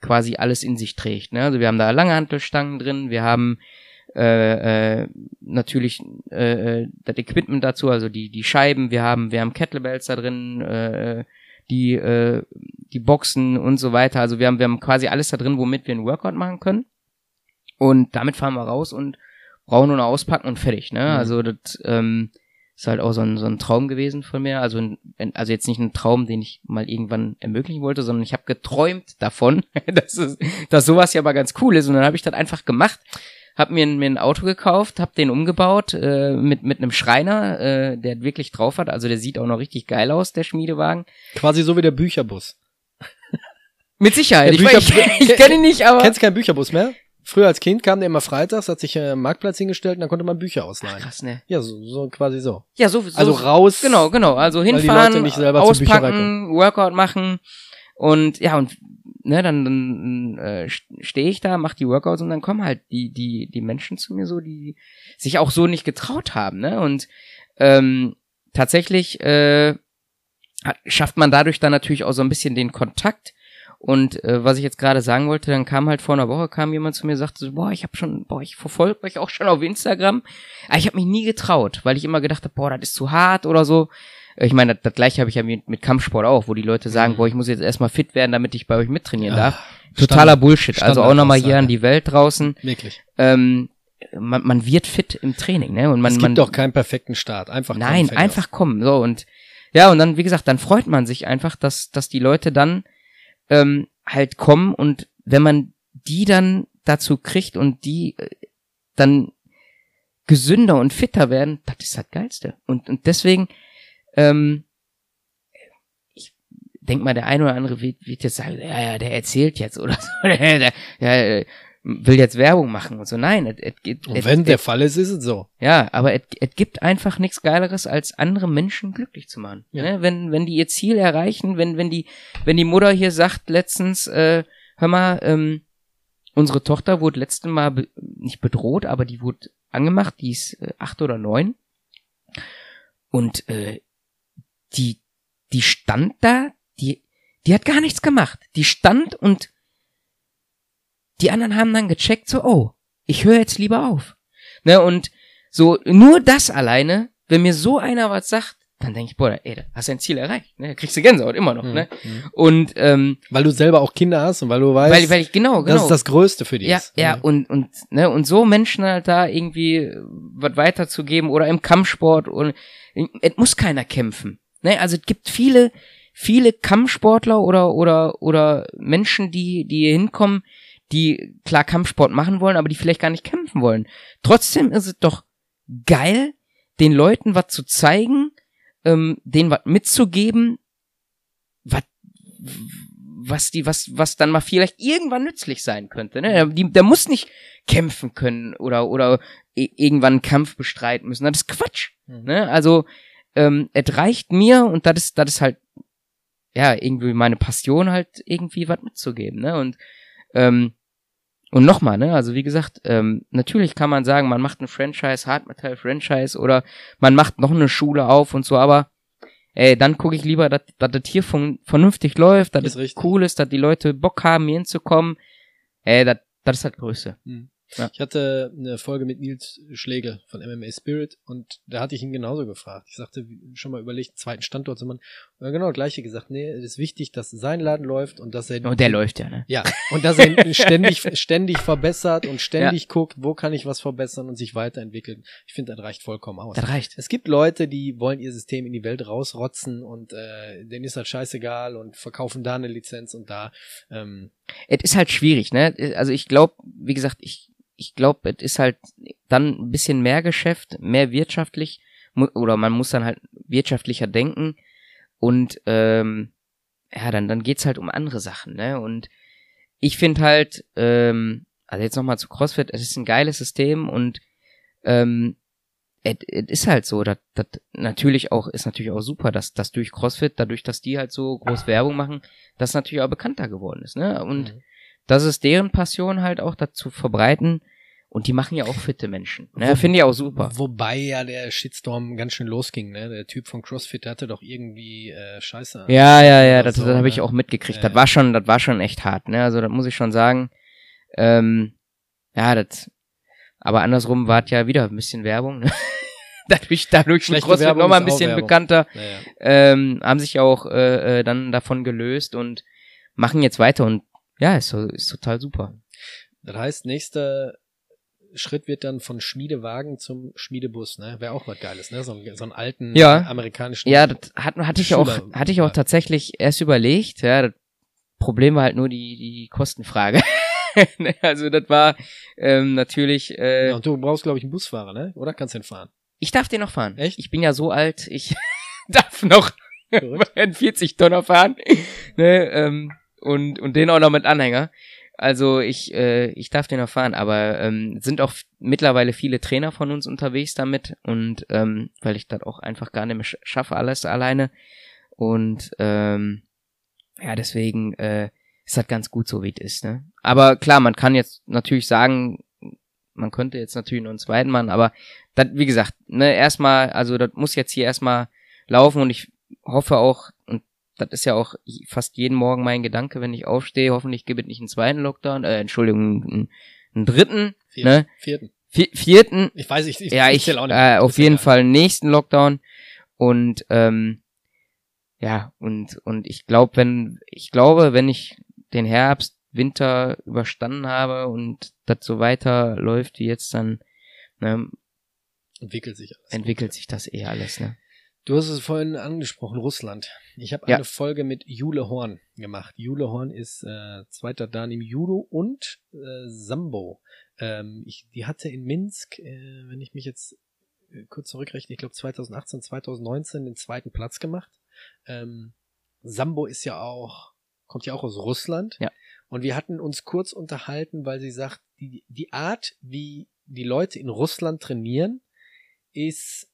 quasi alles in sich trägt. Ne? Also wir haben da lange Hantelstangen drin, wir haben äh, äh, natürlich äh, äh, das Equipment dazu, also die die Scheiben, wir haben wir haben Kettlebells da drin, äh, die äh, die Boxen und so weiter. Also wir haben wir haben quasi alles da drin, womit wir einen Workout machen können. Und damit fahren wir raus und brauchen nur noch auspacken und fertig. Ne? Mhm. Also das ähm, ist halt auch so ein, so ein Traum gewesen von mir. Also, ein, also jetzt nicht ein Traum, den ich mal irgendwann ermöglichen wollte, sondern ich habe geträumt davon, [laughs] dass, es, dass sowas ja mal ganz cool ist. Und dann habe ich das einfach gemacht, habe mir, ein- mir ein Auto gekauft, habe den umgebaut äh, mit mit einem Schreiner, äh, der wirklich drauf hat. Also der sieht auch noch richtig geil aus, der Schmiedewagen. Quasi so wie der Bücherbus. Mit Sicherheit. Der Ich, Bücher- [laughs] ich, ich kenne ihn nicht, aber Kennst keinen Bücherbus mehr? Früher als Kind kam der immer freitags, hat sich äh, am Marktplatz hingestellt und dann konnte man Bücher ausleihen. krass, ne? Ja, so, so quasi so. Ja, so, so Also raus. Genau, genau. Also hinfahren, auspacken, Workout machen und ja und ne, dann, dann äh, stehe ich da, mach die Workouts und dann kommen halt die die die Menschen zu mir so, die sich auch so nicht getraut haben, ne? Und ähm, tatsächlich äh, schafft man dadurch dann natürlich auch so ein bisschen den Kontakt. Und äh, was ich jetzt gerade sagen wollte, dann kam halt vor einer Woche kam jemand zu mir und sagte so, boah, ich habe schon, boah, ich verfolge euch auch schon auf Instagram. Aber ich habe mich nie getraut, weil ich immer gedacht habe, boah, das ist zu hart oder so. Ich meine, das, das gleiche habe ich ja mit, mit Kampfsport auch, wo die Leute sagen, Mhm. boah, ich muss jetzt erstmal fit werden, damit ich bei euch mittrainieren darf. Totaler Standard- Bullshit. Also auch nochmal hier an die Welt draußen. Wirklich. Ähm, man, man wird fit im Training, ne? Und man, es man, gibt doch keinen perfekten Start. Einfach kommen, Nein, fertig einfach kommen. So und ja, und dann, wie gesagt, dann freut man sich einfach, dass, dass die Leute dann ähm, halt kommen und wenn man die dann dazu kriegt und die äh, dann gesünder und fitter werden, das ist das Geilste. Und, und deswegen, ähm, ich denk mal, der eine oder andere wird, wird jetzt sagen, ja, ja, der erzählt jetzt oder [laughs] so, der, der, äh, will jetzt Werbung machen und so. Nein, es, gibt- Und wenn der Fall ist, ist es so. ja, aber es, gibt einfach nichts Geileres, als andere Menschen glücklich zu machen. Ja. Ne? Wenn, wenn die ihr Ziel erreichen, wenn, wenn die, wenn die Mutter hier sagt letztens, äh, hör mal, ähm, unsere Tochter wurde letztes Mal be nicht bedroht, aber die wurde angemacht, die ist äh, acht oder neun. Und äh, die, die stand da, die, die hat gar nichts gemacht. Die stand und die anderen haben dann gecheckt, so, oh, ich höre jetzt lieber auf. Ne, und so, nur das alleine, wenn mir so einer was sagt, dann denke ich, boah, ey, hast dein Ziel erreicht, ne? Kriegst du Gänsehaut immer noch, ne? Mhm. Und ähm, Weil du selber auch Kinder hast und weil du weißt, weil, weil ich genau, genau. das ist das Größte für dich. ja, ja, und, und, ne, und so Menschen halt da irgendwie äh, was weiterzugeben oder im Kampfsport und es muss keiner kämpfen. Ne? Also es gibt viele, viele Kampfsportler oder, oder, oder Menschen, die, die hier hinkommen, die klar Kampfsport machen wollen, aber die vielleicht gar nicht kämpfen wollen. Trotzdem ist es doch geil, den Leuten was zu zeigen, ähm, denen was mitzugeben, was, was die, was, was dann mal vielleicht irgendwann nützlich sein könnte. Ne? Die, der muss nicht kämpfen können oder, oder i- irgendwann einen Kampf bestreiten müssen. Das ist Quatsch. Mhm. Ne? Also, ähm, es reicht mir und das ist, das ist halt, ja, irgendwie meine Passion halt irgendwie was mitzugeben, ne? Und, ähm, und nochmal, ne, also wie gesagt, ähm, natürlich kann man sagen, man macht ein Franchise, Hard Metal Franchise oder man macht noch eine Schule auf und so, aber ey, dann gucke ich lieber, dass das hier von, vernünftig läuft, dass es richtig. cool ist, dass die Leute Bock haben, hier hinzukommen. Ey, das das ist halt Größe. Ja. Ich hatte eine Folge mit Nils Schlegel von MMA Spirit und da hatte ich ihn genauso gefragt. Ich sagte, schon mal überlegt, einen zweiten Standort zu machen. Und er genau das gleiche gesagt. Nee, es ist wichtig, dass sein Laden läuft und dass er Und der läuft ja, ne? Ja, und dass er [laughs] ständig, ständig verbessert und ständig guckt, wo kann ich was verbessern und sich weiterentwickeln. Ich finde, das reicht vollkommen aus. Das reicht. Es gibt Leute, die wollen ihr System in die Welt rausrotzen und äh, denen ist das scheißegal und verkaufen da eine Lizenz und da. Ähm, Es ist halt schwierig, ne? Also ich glaube, wie gesagt, ich, ich glaube, es ist halt dann ein bisschen mehr Geschäft, mehr wirtschaftlich, oder man muss dann halt wirtschaftlicher denken und ähm, ja, dann, dann geht's halt um andere Sachen, ne? Und ich finde halt, ähm, also jetzt nochmal zu CrossFit, es ist ein geiles System und ähm, es ist halt so, dass das natürlich auch, ist natürlich auch super, dass, dass durch CrossFit, dadurch, dass die halt so groß Werbung machen, das natürlich auch bekannter geworden ist, ne? Und Mhm. das ist deren Passion halt auch dazu verbreiten. Und die machen ja auch fitte Menschen. Ne? Finde ich auch super. Wobei ja der Shitstorm ganz schön losging, ne? Der Typ von CrossFit hatte doch irgendwie äh, Scheiße. Ja, ja, ja, das, so, das habe ich ne? auch mitgekriegt. Ja, Das war schon, das war schon echt hart, ne? Also das muss ich schon sagen. Ähm, ja, das. Aber andersrum war ja wieder ein bisschen Werbung. Ne? [laughs] [laughs] dadurch, dadurch wird Schlechte CrossFit Werbung nochmal ein bisschen Werbung. bekannter. Ja, ja. Ähm, haben sich auch äh, äh, dann davon gelöst und machen jetzt weiter und ja, ist, ist total super. Das heißt, nächster Schritt wird dann von Schmiedewagen zum Schmiedebus, ne? Wäre auch was Geiles, ne? So, einen- so einen alten Ja. amerikanischen. Ja, das hat, hatte ich auch, hatte ich auch tatsächlich erst überlegt. Ja, das Problem war halt nur die, die Kostenfrage. [laughs] Ne, also das war ähm, natürlich. Äh, Ja, und du brauchst, glaube ich, einen Busfahrer, ne? Oder kannst du den fahren? Ich darf den noch fahren. Echt? Ich bin ja so alt, ich [laughs] darf noch [laughs] einen 40 Tonner fahren. [laughs] ne, ähm, und, und den auch noch mit Anhänger. Also ich, äh, ich darf den noch fahren, aber ähm, sind auch mittlerweile viele Trainer von uns unterwegs damit und ähm, weil ich das auch einfach gar nicht mehr sch schaffe, alles alleine. Und ähm, ja, deswegen äh, ist das ganz gut so, wie es ist. Ne? Aber klar, man kann jetzt natürlich sagen, man könnte jetzt natürlich noch einen zweiten Mann, aber das, wie gesagt, ne, erstmal, also das muss jetzt hier erstmal laufen und ich hoffe auch, und das ist ja auch fast jeden Morgen mein Gedanke, wenn ich aufstehe, hoffentlich gibt es nicht einen zweiten Lockdown, äh, Entschuldigung, einen, einen dritten, Vierten. ne, Vierten. vi- vierten, Ich weiß, ich, ich, ja, ich, auch nicht. äh, auf jeden. Fall einen nächsten Lockdown und ähm, ja und und ich glaube, wenn ich glaube, wenn ich den Herbst, Winter überstanden habe und das so weiter läuft wie jetzt, dann ne, Entwickelt sich alles. entwickelt sich das eh alles. Ne? Du hast es vorhin angesprochen, Russland. Ich habe Ja. eine Folge mit Jule Horn gemacht. Jule Horn ist äh, zweiter Dan im Judo und äh, Sambo. Ähm, ich, die hatte in Minsk, äh, wenn ich mich jetzt äh, kurz zurückrechne, ich glaube 2018, 2019 den zweiten Platz gemacht. Ähm, Sambo ist ja auch, kommt ja auch aus Russland. Ja. Und wir hatten uns kurz unterhalten, weil sie sagt, die, die Art, wie die Leute in Russland trainieren, ist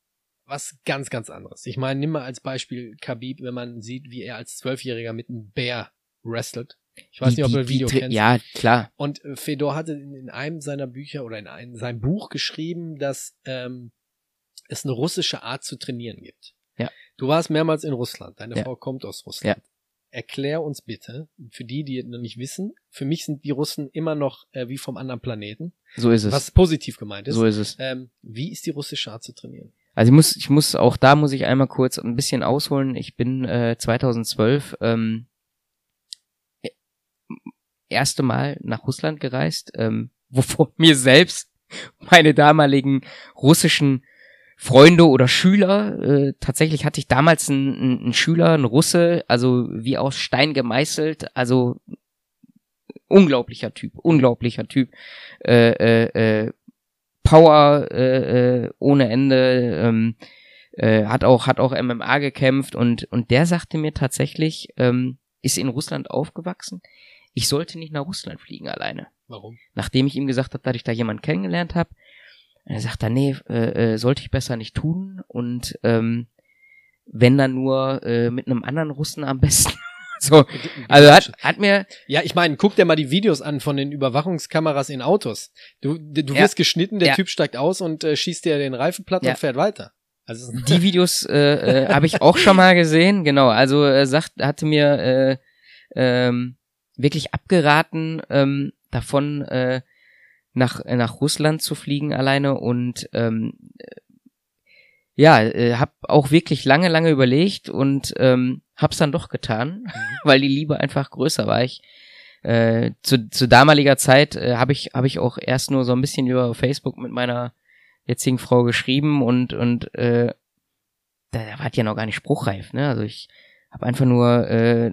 was ganz, ganz anderes. Ich meine, nimm mal als Beispiel Khabib, wenn man sieht, wie er als Zwölfjähriger mit einem Bär wrestelt. Ich weiß Die- nicht, ob du das Video die, kennst. Ja, klar. Und äh, Fedor hatte in, in einem seiner Bücher oder in einem, seinem Buch geschrieben, dass ähm, es eine russische Art zu trainieren gibt. Ja. Du warst mehrmals in Russland. Deine Ja. Frau kommt aus Russland. Erklär uns bitte, für die, die noch nicht wissen, für mich sind die Russen immer noch äh, wie vom anderen Planeten, So ist es. was positiv gemeint ist. so ist es. ähm, wie ist die russische Art zu trainieren? Also ich muss, ich muss, auch da muss ich einmal kurz ein bisschen ausholen. Ich bin äh, 2012 ähm, e- erste Mal nach Russland gereist, ähm, [laughs] wovon mir selbst meine damaligen russischen Freunde oder Schüler, äh, tatsächlich hatte ich damals einen, einen einen Schüler, einen Russe, also wie aus Stein gemeißelt, also unglaublicher Typ, unglaublicher Typ, äh, äh, äh, Power äh, äh, ohne Ende, ähm, äh, hat auch hat auch MMA gekämpft und und der sagte mir tatsächlich, ähm, ist in Russland aufgewachsen. Ich sollte nicht nach Russland fliegen alleine. Warum? Nachdem ich ihm gesagt habe, dass ich da jemanden kennengelernt habe, er sagt er, nee, äh, äh, sollte ich besser nicht tun und ähm, wenn dann nur äh, mit einem anderen Russen am besten. [laughs] so, also hat, hat mir Ja, ich meine, guck dir mal die Videos an von den Überwachungskameras in Autos. Du, du Ja. wirst geschnitten, der Ja. Typ steigt aus und äh, schießt dir den Reifen platt Ja. und fährt weiter. Also [laughs] Die Videos äh, äh, habe ich auch schon mal gesehen, genau. Also er sagt, hatte mir äh, ähm, wirklich abgeraten, ähm, davon äh, nach äh, nach Russland zu fliegen alleine und ähm, äh, ja, äh, hab auch wirklich lange, lange überlegt und ähm, hab's dann doch getan, [laughs] weil die Liebe einfach größer war. Ich äh, zu, zu damaliger Zeit äh, habe ich habe ich auch erst nur so ein bisschen über Facebook mit meiner jetzigen Frau geschrieben und und äh, da, da war ja noch gar nicht spruchreif, ne? Also ich habe einfach nur äh,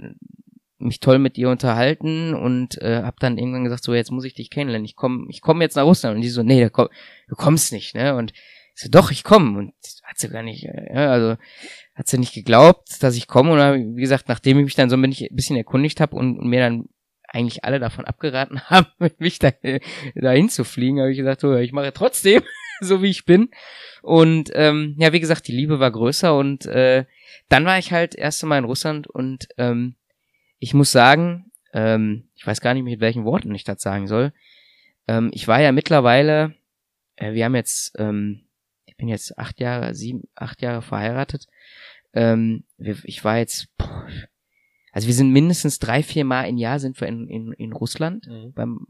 mich toll mit ihr unterhalten und äh, habe dann irgendwann gesagt, so jetzt muss ich dich kennenlernen. Ich komme ich komm jetzt nach Russland und die so, nee, du, komm, du kommst nicht, ne? Und ich so, doch, ich komme und hat sie gar nicht, äh, ja, also hat sie nicht geglaubt, dass ich komme und hab, wie gesagt, nachdem ich mich dann so ein bisschen- erkundigt habe und, und mir dann eigentlich alle davon abgeraten [laughs] haben, mich da, dahin zu fliegen, habe ich gesagt, so, ich mache trotzdem, [laughs] so wie ich bin. Und ähm, ja, wie gesagt, die Liebe war größer und äh, dann war ich halt erst Mal in Russland und ähm, ich muss sagen, ähm, ich weiß gar nicht, mit welchen Worten ich das sagen soll. Ähm, ich war ja mittlerweile, äh, wir haben jetzt, ähm, ich bin jetzt acht Jahre, sieben, acht Jahre verheiratet. Ähm, wir, ich war jetzt, boah, also wir sind mindestens drei, vier Mal im Jahr sind wir in, in, in Russland Mhm. beim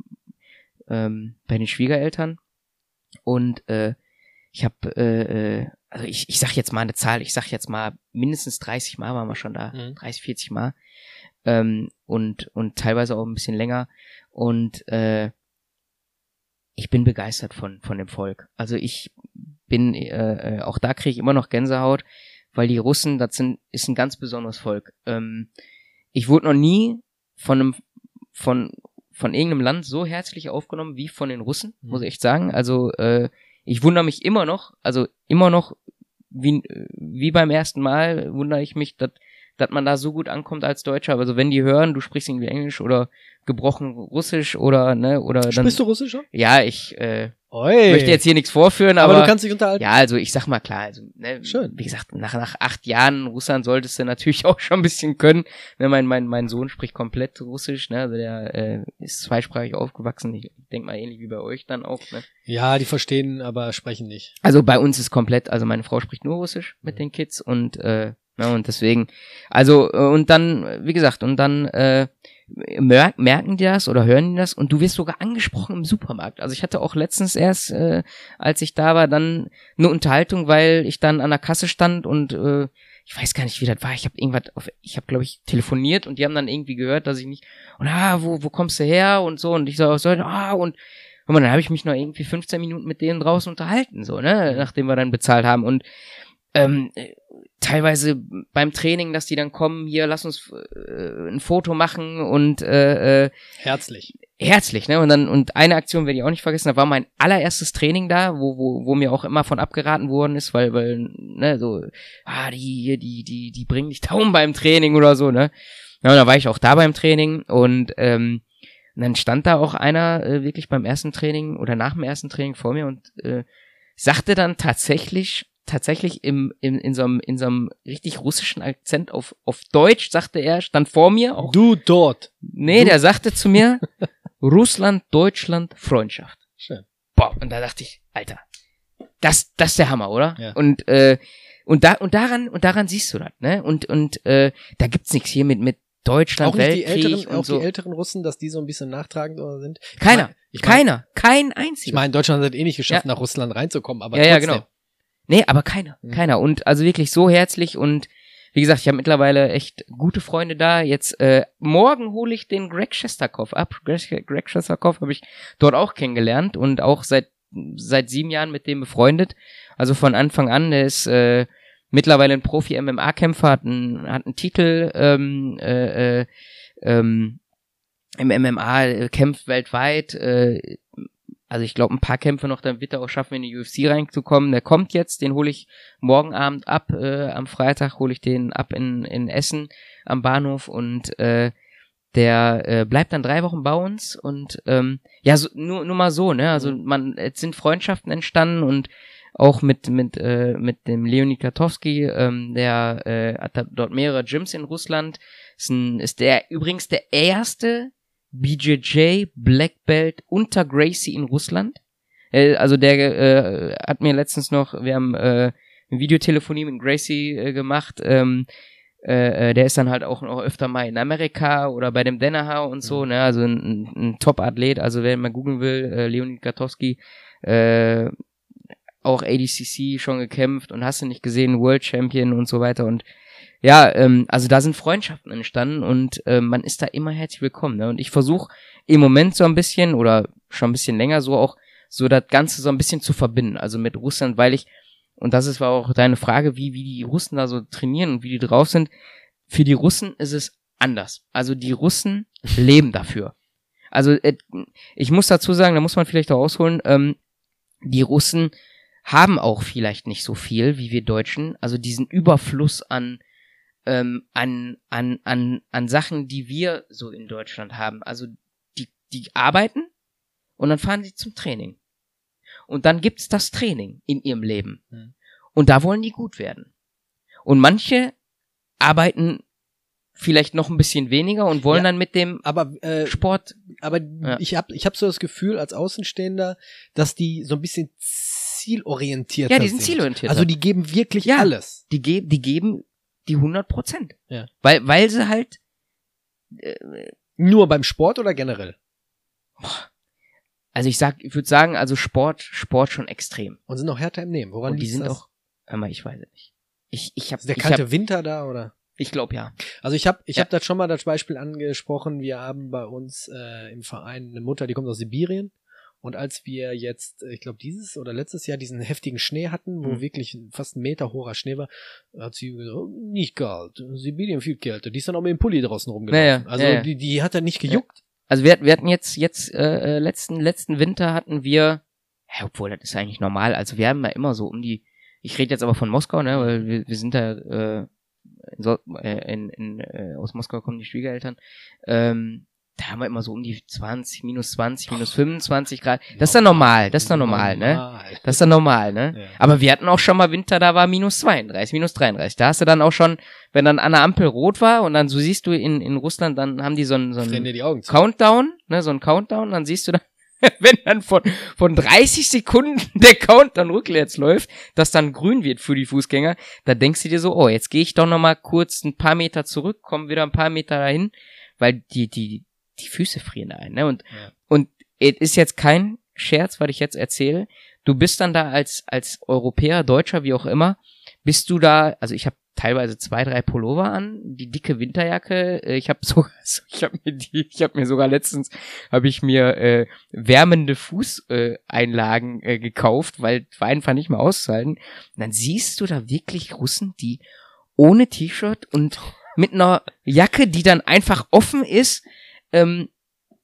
ähm, bei den Schwiegereltern und äh, ich habe äh, äh, also ich, ich sag jetzt mal eine Zahl, ich sag jetzt mal mindestens 30 Mal waren wir schon da, Mhm. 30, 40 Mal ähm, und und teilweise auch ein bisschen länger und äh, ich bin begeistert von von dem Volk. Also ich bin äh, äh, auch da kriege ich immer noch Gänsehaut, weil die Russen, das sind ist ein ganz besonderes Volk. Ähm, ich wurde noch nie von einem von von irgendeinem Land so herzlich aufgenommen wie von den Russen, Mhm. muss ich echt sagen. Also äh, ich wundere mich immer noch, also immer noch wie wie beim ersten Mal wundere ich mich, dass dass man da so gut ankommt als Deutscher. Also wenn die hören, du sprichst irgendwie Englisch oder gebrochen Russisch oder ne oder dann Sprichst du Russisch ja ich äh, Oi. möchte jetzt hier nichts vorführen, aber, aber, du kannst dich unterhalten. ja, also ich sag mal klar, also ne, Schön. wie gesagt, nach, nach acht Jahren Russland solltest du natürlich [laughs] auch schon ein bisschen können. Ne, mein, mein, mein Sohn spricht komplett Russisch, ne? Also der äh, ist zweisprachig aufgewachsen. Ich denk mal ähnlich wie bei euch dann auch, ne? Ja, die verstehen, aber sprechen nicht. Also bei uns ist komplett, also meine Frau spricht nur Russisch mit Mhm. den Kids und äh, ja, und deswegen, also äh, und dann, wie gesagt, und dann äh, mer merken die das oder hören die das und du wirst sogar angesprochen im Supermarkt. Also ich hatte auch letztens erst, äh, als ich da war, dann eine Unterhaltung, weil ich dann an der Kasse stand und äh, ich weiß gar nicht, wie das war. Ich habe irgendwas, auf, ich habe glaube ich telefoniert und die haben dann irgendwie gehört, dass ich nicht und ah, wo wo kommst du her und so und ich so, so ah und Guck mal, dann habe ich mich noch irgendwie 15 Minuten mit denen draußen unterhalten, so, ne, nachdem wir dann bezahlt haben. Und ähm, äh, teilweise beim Training, dass die dann kommen, hier, lass uns äh, ein Foto machen und äh, äh, Herzlich. herzlich, ne? Und dann, und eine Aktion werde ich auch nicht vergessen, da war mein allererstes Training da, wo, wo, wo mir auch immer von abgeraten worden ist, weil, weil, ne, so, ah, die, hier, die, die, die bringen dich [laughs] Daumen beim Training oder so, ne? Ja, und da war ich auch da beim Training und ähm, und dann stand da auch einer äh, wirklich beim ersten Training oder nach dem ersten Training vor mir und äh, sagte dann tatsächlich, tatsächlich im, im, in so einem, in so einem richtig russischen Akzent auf, auf Deutsch, sagte er, stand vor mir. Auch, Du dort. nee, der sagte zu mir, [laughs] Russland, Deutschland, Freundschaft. Schön. Boah, und da dachte ich, Alter, das, das ist der Hammer, oder? Ja. Und, äh, und da, und daran, und daran siehst du das, ne? Und, und, äh, da gibt's nichts hier mit, mit Deutschland, Auch nicht die Weltkrieg älteren, und auch so. die älteren Russen, dass die so ein bisschen nachtragend oder sind. Ich Keiner, mein- ich mein, Keiner, kein Ich einziger. meine, Deutschland hat eh nicht geschafft, Ja. nach Russland reinzukommen, aber ja, ja, trotzdem. genau. Nee, aber keiner, Mhm. keiner. Und also wirklich so herzlich und wie gesagt, ich habe mittlerweile echt gute Freunde da. Jetzt äh, morgen hole ich den Greg Shesterkopf ab. Greg, Greg Shesterkopf habe ich dort auch kennengelernt und auch seit seit sieben Jahren mit dem befreundet. Also von Anfang an, der ist äh, mittlerweile ein Profi-MMA-Kämpfer, hat einen, hat einen Titel ähm, äh, äh, ähm, im MMA, äh, kämpft weltweit. Äh, also ich glaube, ein paar Kämpfe noch, dann wird er auch schaffen, in die UFC reinzukommen. Der kommt jetzt, den hole ich morgen Abend ab. Äh, am Freitag hole ich den ab in, in Essen am Bahnhof und äh, der äh, bleibt dann drei Wochen bei uns und ähm, ja, so, nur, nur mal so, ne? Also man, es sind Freundschaften entstanden und auch mit mit äh, mit dem Leonid Katowski, ähm, der äh, hat dort mehrere Gyms in Russland. Ist, ein, ist der übrigens der erste BJJ Black Belt unter Gracie in Russland. Äh, also der äh, hat mir letztens noch, wir haben äh, eine Videotelefonie mit Gracie äh, gemacht. Ähm, äh, äh, der ist dann halt auch noch öfter mal in Amerika oder bei dem Danaher und so, ne? Also ein, ein, Top-Athlet. Also wer mal googeln will, äh, Leonid Katowski, äh, auch ADCC schon gekämpft und hast du nicht gesehen, World Champion und so weiter und ja, ähm, also da sind Freundschaften entstanden und äh, man ist da immer herzlich willkommen. Ne? Und ich versuche im Moment so ein bisschen oder schon ein bisschen länger so auch so das Ganze so ein bisschen zu verbinden, also mit Russland, weil ich, und das ist auch deine Frage, wie, wie die Russen da so trainieren und wie die drauf sind. Für die Russen ist es anders. Also die Russen leben dafür. Also äh, ich muss dazu sagen, da muss man vielleicht auch ausholen, ähm, die Russen haben auch vielleicht nicht so viel wie wir Deutschen, also diesen Überfluss an ähm, an, an, an, an Sachen, die wir so in Deutschland haben. Also die, die arbeiten und dann fahren sie zum Training. Und dann gibt's das Training in ihrem Leben. Mhm. Und da wollen die gut werden. Und manche arbeiten vielleicht noch ein bisschen weniger und wollen Ja. dann mit dem Aber, äh, Sport. aber Ja. ich habe ich hab so das Gefühl als Außenstehender, dass die so ein bisschen zielorientierter Ja, die sind sind. zielorientierter. Also die geben wirklich Ja. alles. Die, ge die geben die 100 Prozent. Ja. Weil, weil sie halt Nur beim Sport oder generell? also ich sag, ich würde sagen, also Sport, Sport schon extrem. Und sind noch härter im Nehmen. Woran Und die sind das? auch, aber ich weiß es nicht. Ich, ich hab, Ist der kalte hab, Winter da oder? ich glaube ja. Also ich habe ich Ja. hab das schon mal das Beispiel angesprochen. Wir haben bei uns äh, im Verein eine Mutter, die kommt aus Sibirien. Und als wir jetzt, äh, ich glaube dieses oder letztes Jahr diesen heftigen Schnee hatten, wo Mhm. wirklich fast ein Meter hoher Schnee war, hat sie gesagt, oh, nicht kalt, Sibirien viel kälter. Die ist dann auch mit dem Pulli draußen rumgelaufen. Ja, ja, also ja. Die, die hat dann nicht gejuckt. Also wir, wir hatten jetzt, jetzt, äh, äh, letzten, letzten Winter hatten wir, ja, obwohl das ist eigentlich normal, also wir haben ja immer so um die, ich rede jetzt aber von Moskau, ne, weil wir, wir sind da, äh, in, äh, in, in äh, aus Moskau kommen die Schwiegereltern, ähm, da haben wir immer so um die 20, minus 20, minus 25 Grad. Das ist dann normal, das ist dann normal, ne? Das ist dann normal, ne? Ja. Aber wir hatten auch schon mal Winter, da war minus 32, minus 33. Da hast du dann auch schon, wenn dann an der Ampel rot war und dann so siehst du in, in Russland, dann haben die so einen, so einen. Countdown, ne, so ein Countdown, dann siehst du dann, [laughs] wenn dann von, von 30 Sekunden [laughs] der Countdown rückwärts läuft, dass dann grün wird für die Fußgänger, da denkst du dir so, oh, jetzt gehe ich doch noch mal kurz ein paar Meter zurück, komm wieder ein paar Meter dahin, weil die, die, die Füße frieren ein, ne, und, Ja. und es ist jetzt kein Scherz, was ich jetzt erzähle, du bist dann da als, als Europäer, Deutscher, wie auch immer, bist du da, also ich habe teilweise zwei, drei Pullover an, die dicke Winterjacke, äh, ich habe [laughs] sogar, ich habe mir die, ich habe mir sogar letztens, habe ich mir äh, wärmende Fußeinlagen äh, Einlagen, äh, gekauft, weil war einfach nicht mehr auszuhalten. Und dann siehst du da wirklich Russen, die ohne T-Shirt und mit einer Jacke, die dann einfach offen ist, ähm,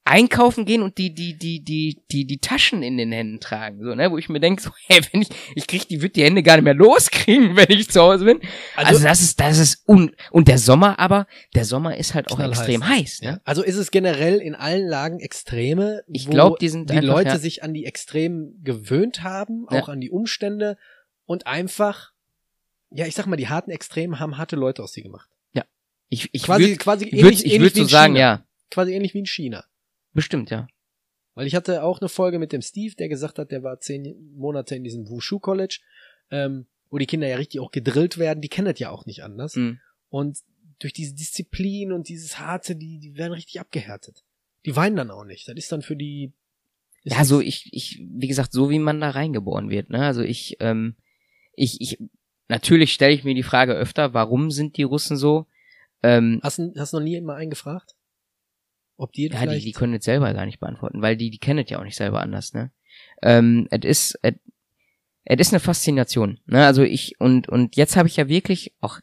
einkaufen gehen und die die die die die die Taschen in den Händen tragen so ne wo ich mir denke so [laughs] hey wenn ich ich krieg die wird die Hände gar nicht mehr loskriegen wenn ich zu Hause bin also, Also- das ist das ist un und der Sommer aber der Sommer ist halt auch extrem heiß ne Ja. Also ist es generell in allen Lagen Extreme, Ich wo glaub, die sind die einfach, Leute ja. sich an die Extremen gewöhnt haben, Ja. auch an die Umstände und einfach ja, ich sag mal, die harten Extremen haben harte Leute aus sie gemacht. Ich, ich quasi, würd, quasi ich ähnlich, würd, ich ähnlich würd wie so sagen, ja. Quasi ähnlich wie in China. Bestimmt, ja. Weil ich hatte auch eine Folge mit dem Steve, der gesagt hat, der war zehn Monate in diesem Wushu College, ähm, wo die Kinder ja richtig auch gedrillt werden. Die kennen das ja auch nicht anders. Mhm. Und durch diese Disziplin und dieses Harte, die, die werden richtig abgehärtet. Die weinen dann auch nicht. Das ist dann für die. Ja, so ich, ich, wie gesagt, so wie man da reingeboren wird, ne? Also ich, ähm, ich, ich, natürlich stelle ich mir die Frage öfter, warum sind die Russen so? Ähm, Hast du hast du noch nie mal einen gefragt? Ob die ja, die, die können jetzt selber gar nicht beantworten, weil die, die kennen es ja auch nicht selber anders, ne? Ähm, es ist, es es ist eine Faszination, ne? Also ich, und, und jetzt habe ich ja wirklich auch,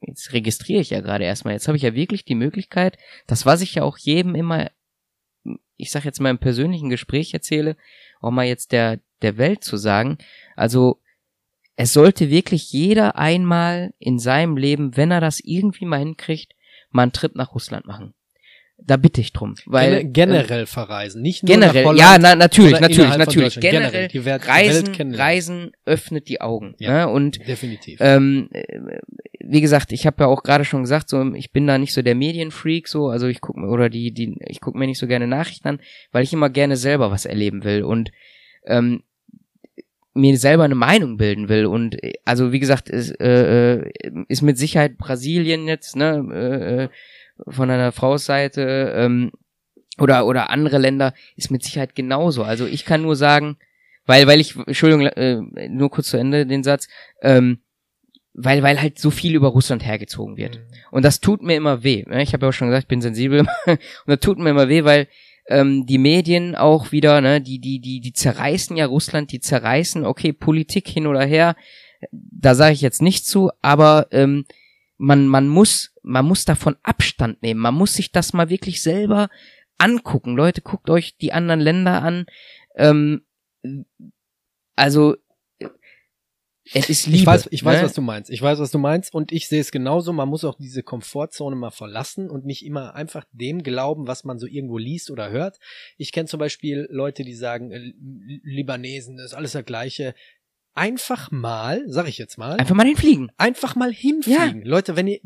jetzt registriere ich ja gerade erstmal, jetzt habe ich ja wirklich die Möglichkeit, das, was ich ja auch jedem immer, ich sag jetzt mal im persönlichen Gespräch erzähle, auch mal jetzt der, der Welt zu sagen, also, es sollte wirklich jeder einmal in seinem Leben, wenn er das irgendwie mal hinkriegt, mal einen Trip nach Russland machen. Da bitte ich drum, weil Gene- generell verreisen, nicht nur generell, Holland, ja, na, natürlich, natürlich, natürlich. Generell, Generell, die Welt- Reisen. Reisen öffnet die Augen. Ja. Ne? Und definitiv. ähm, äh, wie gesagt, ich habe ja auch gerade schon gesagt, so ich bin da nicht so der Medienfreak, so also ich gucke oder die die ich gucke mir nicht so gerne Nachrichten an, weil ich immer gerne selber was erleben will und ähm, mir selber eine Meinung bilden will und äh, also wie gesagt ist, äh, äh, ist mit Sicherheit Brasilien jetzt ne äh, äh, von einer Frauseite ähm, oder oder andere Länder ist mit Sicherheit genauso. Also ich kann nur sagen, weil weil ich Entschuldigung äh, nur kurz zu Ende den Satz, ähm, weil weil halt so viel über Russland hergezogen wird. Mhm. Und das tut mir immer weh. ne? Ich habe ja auch schon gesagt, ich bin sensibel [laughs] und das tut mir immer weh, weil ähm, die Medien auch wieder, ne, die die die die zerreißen ja Russland, die zerreißen, okay, Politik hin oder her, da sage ich jetzt nicht zu, aber ähm, man man muss man muss davon Abstand nehmen, man muss sich das mal wirklich selber angucken. Leute, guckt euch die anderen Länder an. Ähm, also es ist Liebe. Ich weiß, ich weiß, ne? was du meinst. Ich weiß, was du meinst und ich sehe es genauso. Man muss auch diese Komfortzone mal verlassen und nicht immer einfach dem glauben, was man so irgendwo liest oder hört. Ich kenne zum Beispiel Leute, die sagen, äh, Libanesen, das ist alles das Gleiche. Einfach mal, sag ich jetzt mal, Einfach mal hinfliegen. einfach mal hinfliegen. Leute, wenn ihr,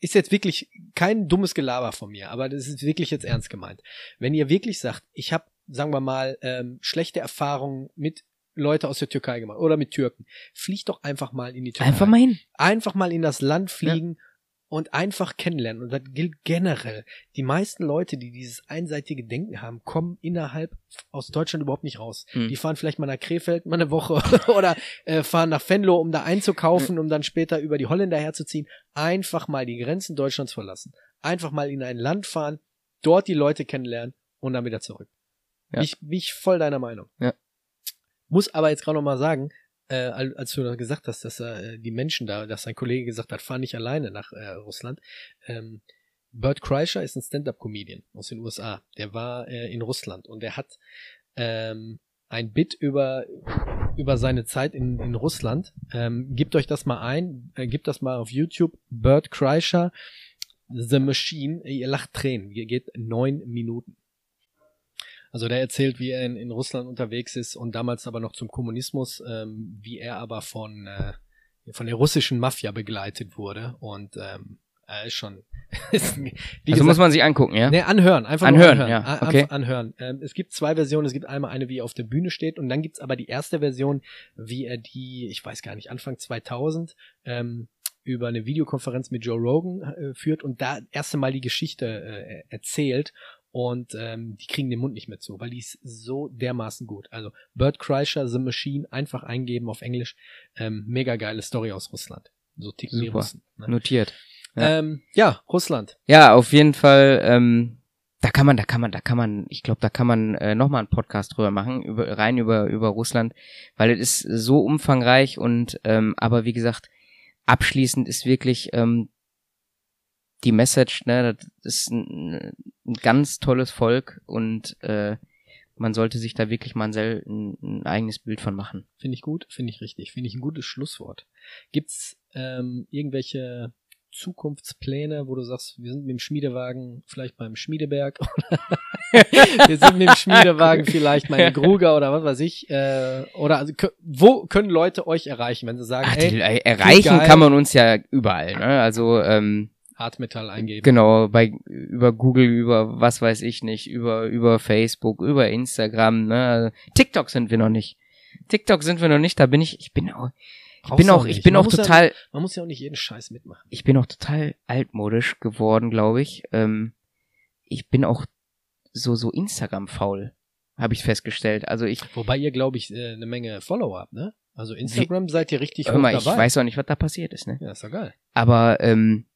ist jetzt wirklich kein dummes Gelaber von mir, aber das ist wirklich jetzt ernst gemeint. Wenn ihr wirklich sagt, ich habe, sagen wir mal, ähm, schlechte Erfahrungen mit Leute aus der Türkei gemacht oder mit Türken, fliegt doch einfach mal in die Türkei. Einfach mal hin. einfach mal in das Land fliegen und einfach kennenlernen. Und das gilt generell. Die meisten Leute, die dieses einseitige Denken haben, kommen innerhalb aus Deutschland überhaupt nicht raus. Hm. Die fahren vielleicht mal nach Krefeld mal eine Woche [laughs] oder äh, fahren nach Venlo, um da einzukaufen, um dann später über die Holländer herzuziehen. Einfach mal die Grenzen Deutschlands verlassen. Einfach mal in ein Land fahren, dort die Leute kennenlernen und dann wieder zurück. Ja. Ich bin ich voll deiner Meinung. Ja. Muss aber jetzt gerade noch mal sagen, äh, al- als du da gesagt hast, dass äh, die Menschen da, dass dein Kollege gesagt hat, fahr nicht alleine nach äh, Russland. Ähm, Bert Kreischer ist ein Stand-up-Comedian aus den USA. Der war äh, in Russland und der hat ähm, ein Bit über über seine Zeit in, in Russland. Ähm, gebt euch das mal ein, äh, gebt das mal auf YouTube. Bert Kreischer, The Machine. Ihr lacht Tränen. Ihr geht neun Minuten. Also der erzählt, wie er in, in Russland unterwegs ist und damals aber noch zum Kommunismus, ähm, wie er aber von, äh, von der russischen Mafia begleitet wurde. Und ähm, er ist schon. [laughs] Also muss man sich angucken, ja? Nee, anhören, einfach Anhören, anhören. ja, okay. Anhören. Ähm, es gibt zwei Versionen. Es gibt einmal eine, wie er auf der Bühne steht und dann gibt's aber die erste Version, wie er die, ich weiß gar nicht, Anfang 2000 ähm, über eine Videokonferenz mit Joe Rogan äh, führt und da erste Mal die Geschichte äh, erzählt und ähm, die kriegen den Mund nicht mehr zu, weil die ist so dermaßen gut. Also Bert Kreischer, The Machine, einfach eingeben auf Englisch. Ähm, mega geile Story aus Russland. So ticken die Super. Russen. Ne? Notiert. Ja. Ja. Ähm, ja, Russland. Ja, auf jeden Fall. Ähm, da kann man, da kann man, da kann man, ich glaube, da kann man äh, nochmal einen Podcast drüber machen, über, rein über über Russland, weil es ist so umfangreich und ähm, aber wie gesagt, abschließend ist wirklich ähm, die Message, ne, das ist ein, ein ganz tolles Volk und äh, man sollte sich da wirklich mal ein, ein, eigenes Bild von machen. Finde ich gut, finde ich richtig, finde ich ein gutes Schlusswort. Gibt's ähm, irgendwelche Zukunftspläne, wo du sagst, wir sind mit dem Schmiedewagen vielleicht beim Schmiedeberg [laughs] oder wir sind mit dem Schmiedewagen [laughs] vielleicht mal in Gruger oder was weiß ich. Äh, oder also, wo können Leute euch erreichen, wenn sie sagen, Ach, ey, äh, erreichen kann man uns ja überall. Ne? Also ähm, Hartmetall eingeben. genau bei über Google, über was weiß ich nicht, über über Facebook, über Instagram. Ne? TikTok sind wir noch nicht. TikTok sind wir noch nicht. Da bin ich. Ich bin auch. Ich bin auch. Ich bin Man auch muss ja- total. Man muss ja auch nicht jeden Scheiß mitmachen. ich bin auch total altmodisch geworden, glaube ich. Ähm, ich bin auch so so Instagram faul, habe ich festgestellt. Also ich Wobei ihr, glaube ich, äh, eine Menge Follower habt, ne? Also Instagram seid ihr richtig hör mal, ich dabei. weiß auch nicht, was da passiert ist, ne? ja, ist doch geil. Aber ähm,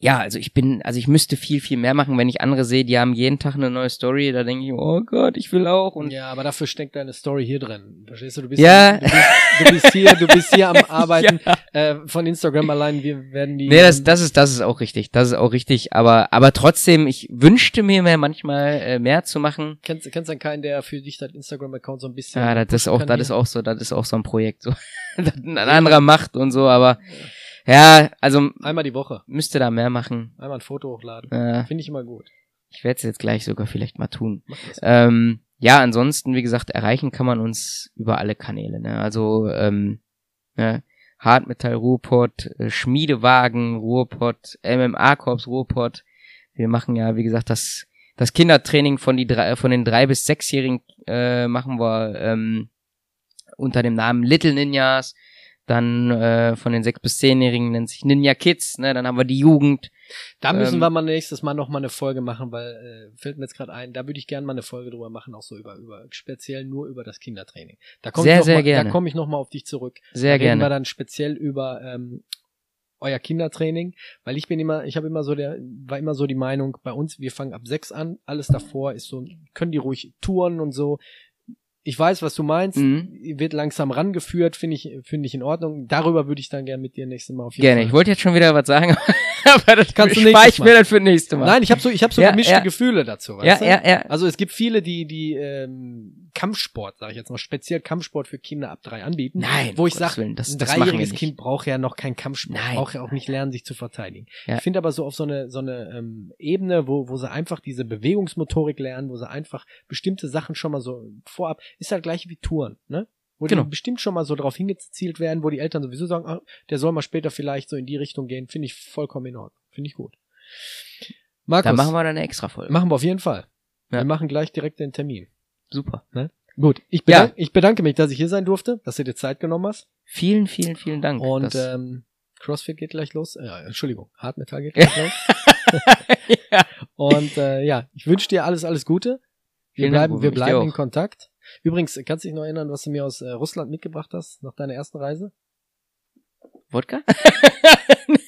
ja, also ich bin, also ich müsste viel, viel mehr machen, wenn ich andere sehe, die haben jeden Tag eine neue Story, da denke ich, oh Gott, ich will auch. Und ja, aber dafür steckt deine Story hier drin. Verstehst du? Du bist, Ja. du bist, du bist hier, du bist hier am [laughs] Arbeiten äh, von Instagram allein. Wir werden die. nee, das, das ist, das ist auch richtig, das ist auch richtig. Aber, aber trotzdem, ich wünschte mir mehr manchmal äh, mehr zu machen. Kennst, kennst du keinen, der für dich das Instagram-Account so ein bisschen. Ja, das ist auch, das hier? ist auch so, das ist auch so ein Projekt, so, [laughs] das ein anderer macht und so. Aber ja, also Einmal die Woche. müsste da mehr machen. Einmal ein Foto hochladen. Äh, Finde ich immer gut. ich werde es jetzt gleich sogar vielleicht mal tun. Ähm, ja, ansonsten, wie gesagt, erreichen kann man uns über alle Kanäle. Ne? Also ähm, ne? Hartmetall Ruhrpott, äh, Schmiedewagen Ruhrpott, MMA-Korps Ruhrpott. Wir machen ja, wie gesagt, das das Kindertraining von die drei, von den drei bis sechsjährigen äh, machen wir ähm, unter dem Namen Little Ninjas. Dann äh, von den sechs bis zehnjährigen nennt sich Ninja Kids. Ne? Dann haben wir die Jugend. Da müssen ähm, wir mal nächstes Mal noch mal eine Folge machen, weil äh, fällt mir jetzt gerade ein, da würde ich gerne mal eine Folge drüber machen, auch so über über speziell nur über das Kindertraining. Da komme Sehr, ich noch sehr mal, gerne. Da komme ich noch mal auf dich zurück. Sehr da reden wir gerne. dann speziell über ähm, euer Kindertraining, weil ich bin immer, ich habe immer so der, war immer so die Meinung, bei uns, wir fangen ab sechs an, alles davor ist so, können die ruhig touren und so. Ich weiß, was du meinst, Mhm. wird langsam rangeführt, finde ich, finde ich in Ordnung. Darüber würde ich dann gerne mit dir nächstes Mal auf jeden Gerne. Fall. Ich wollte jetzt schon wieder was sagen, [laughs] aber das Kannst du nächstes Mal. mir dann für nächste Mal. Nein, ich habe so, ich habe so Ja, gemischte ja. Gefühle dazu. ja, Weißt du? ja, ja. Also es gibt viele, die die ähm, Kampfsport, sage ich jetzt mal, speziell Kampfsport für Kinder ab drei anbieten. Nein, wo ich sage, ein dreijähriges. Kind braucht ja noch keinen Kampfsport, Nein. braucht ja auch nicht lernen, sich zu verteidigen. Ja. Ich finde aber so auf so eine so eine ähm, Ebene, wo wo sie einfach diese Bewegungsmotorik lernen, wo sie einfach bestimmte Sachen schon mal so vorab, ist halt gleich wie Touren, ne? Wo Genau. die bestimmt schon mal so drauf hingezielt werden, wo die Eltern sowieso sagen, ah, der soll mal später vielleicht so in die Richtung gehen, finde ich vollkommen in Ordnung, finde ich gut. Markus, Da machen wir dann eine extra Folge. Machen wir auf jeden Fall. Ja. Wir machen gleich direkt den Termin. Super. Gut, ich, Ja. bedank, ich bedanke mich, dass ich hier sein durfte, dass du dir Zeit genommen hast. Vielen, vielen, vielen Dank. Und Das- ähm, CrossFit geht gleich los. Äh, Entschuldigung, Hartmetall geht [laughs] gleich los. ja. Und äh, ja, ich wünsche dir alles, alles Gute. Wir Vielen Dank, bleiben, Uwe, wir bleiben in. Kontakt. Übrigens, kannst du dich noch erinnern, was du mir aus äh, Russland mitgebracht hast nach deiner ersten Reise? Wodka? [laughs] [laughs]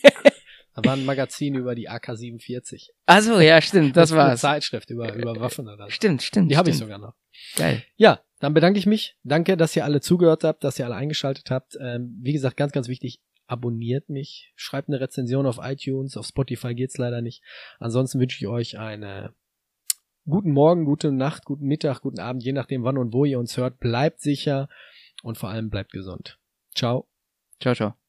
Da war ein Magazin über die AK-47. Also ja, stimmt, das eine war's. Zeitschrift über, über Waffen oder so. Stimmt, stimmt. Die habe ich sogar noch. Geil. Ja, dann bedanke ich mich. Danke, dass ihr alle zugehört habt, dass ihr alle eingeschaltet habt. Ähm, wie gesagt, ganz, ganz wichtig, abonniert mich, schreibt eine Rezension auf iTunes, auf Spotify geht's leider nicht. Ansonsten wünsche ich euch einen guten Morgen, gute Nacht, guten Mittag, guten Abend, je nachdem wann und wo ihr uns hört. Bleibt sicher und vor allem bleibt gesund. Ciao. Ciao, ciao.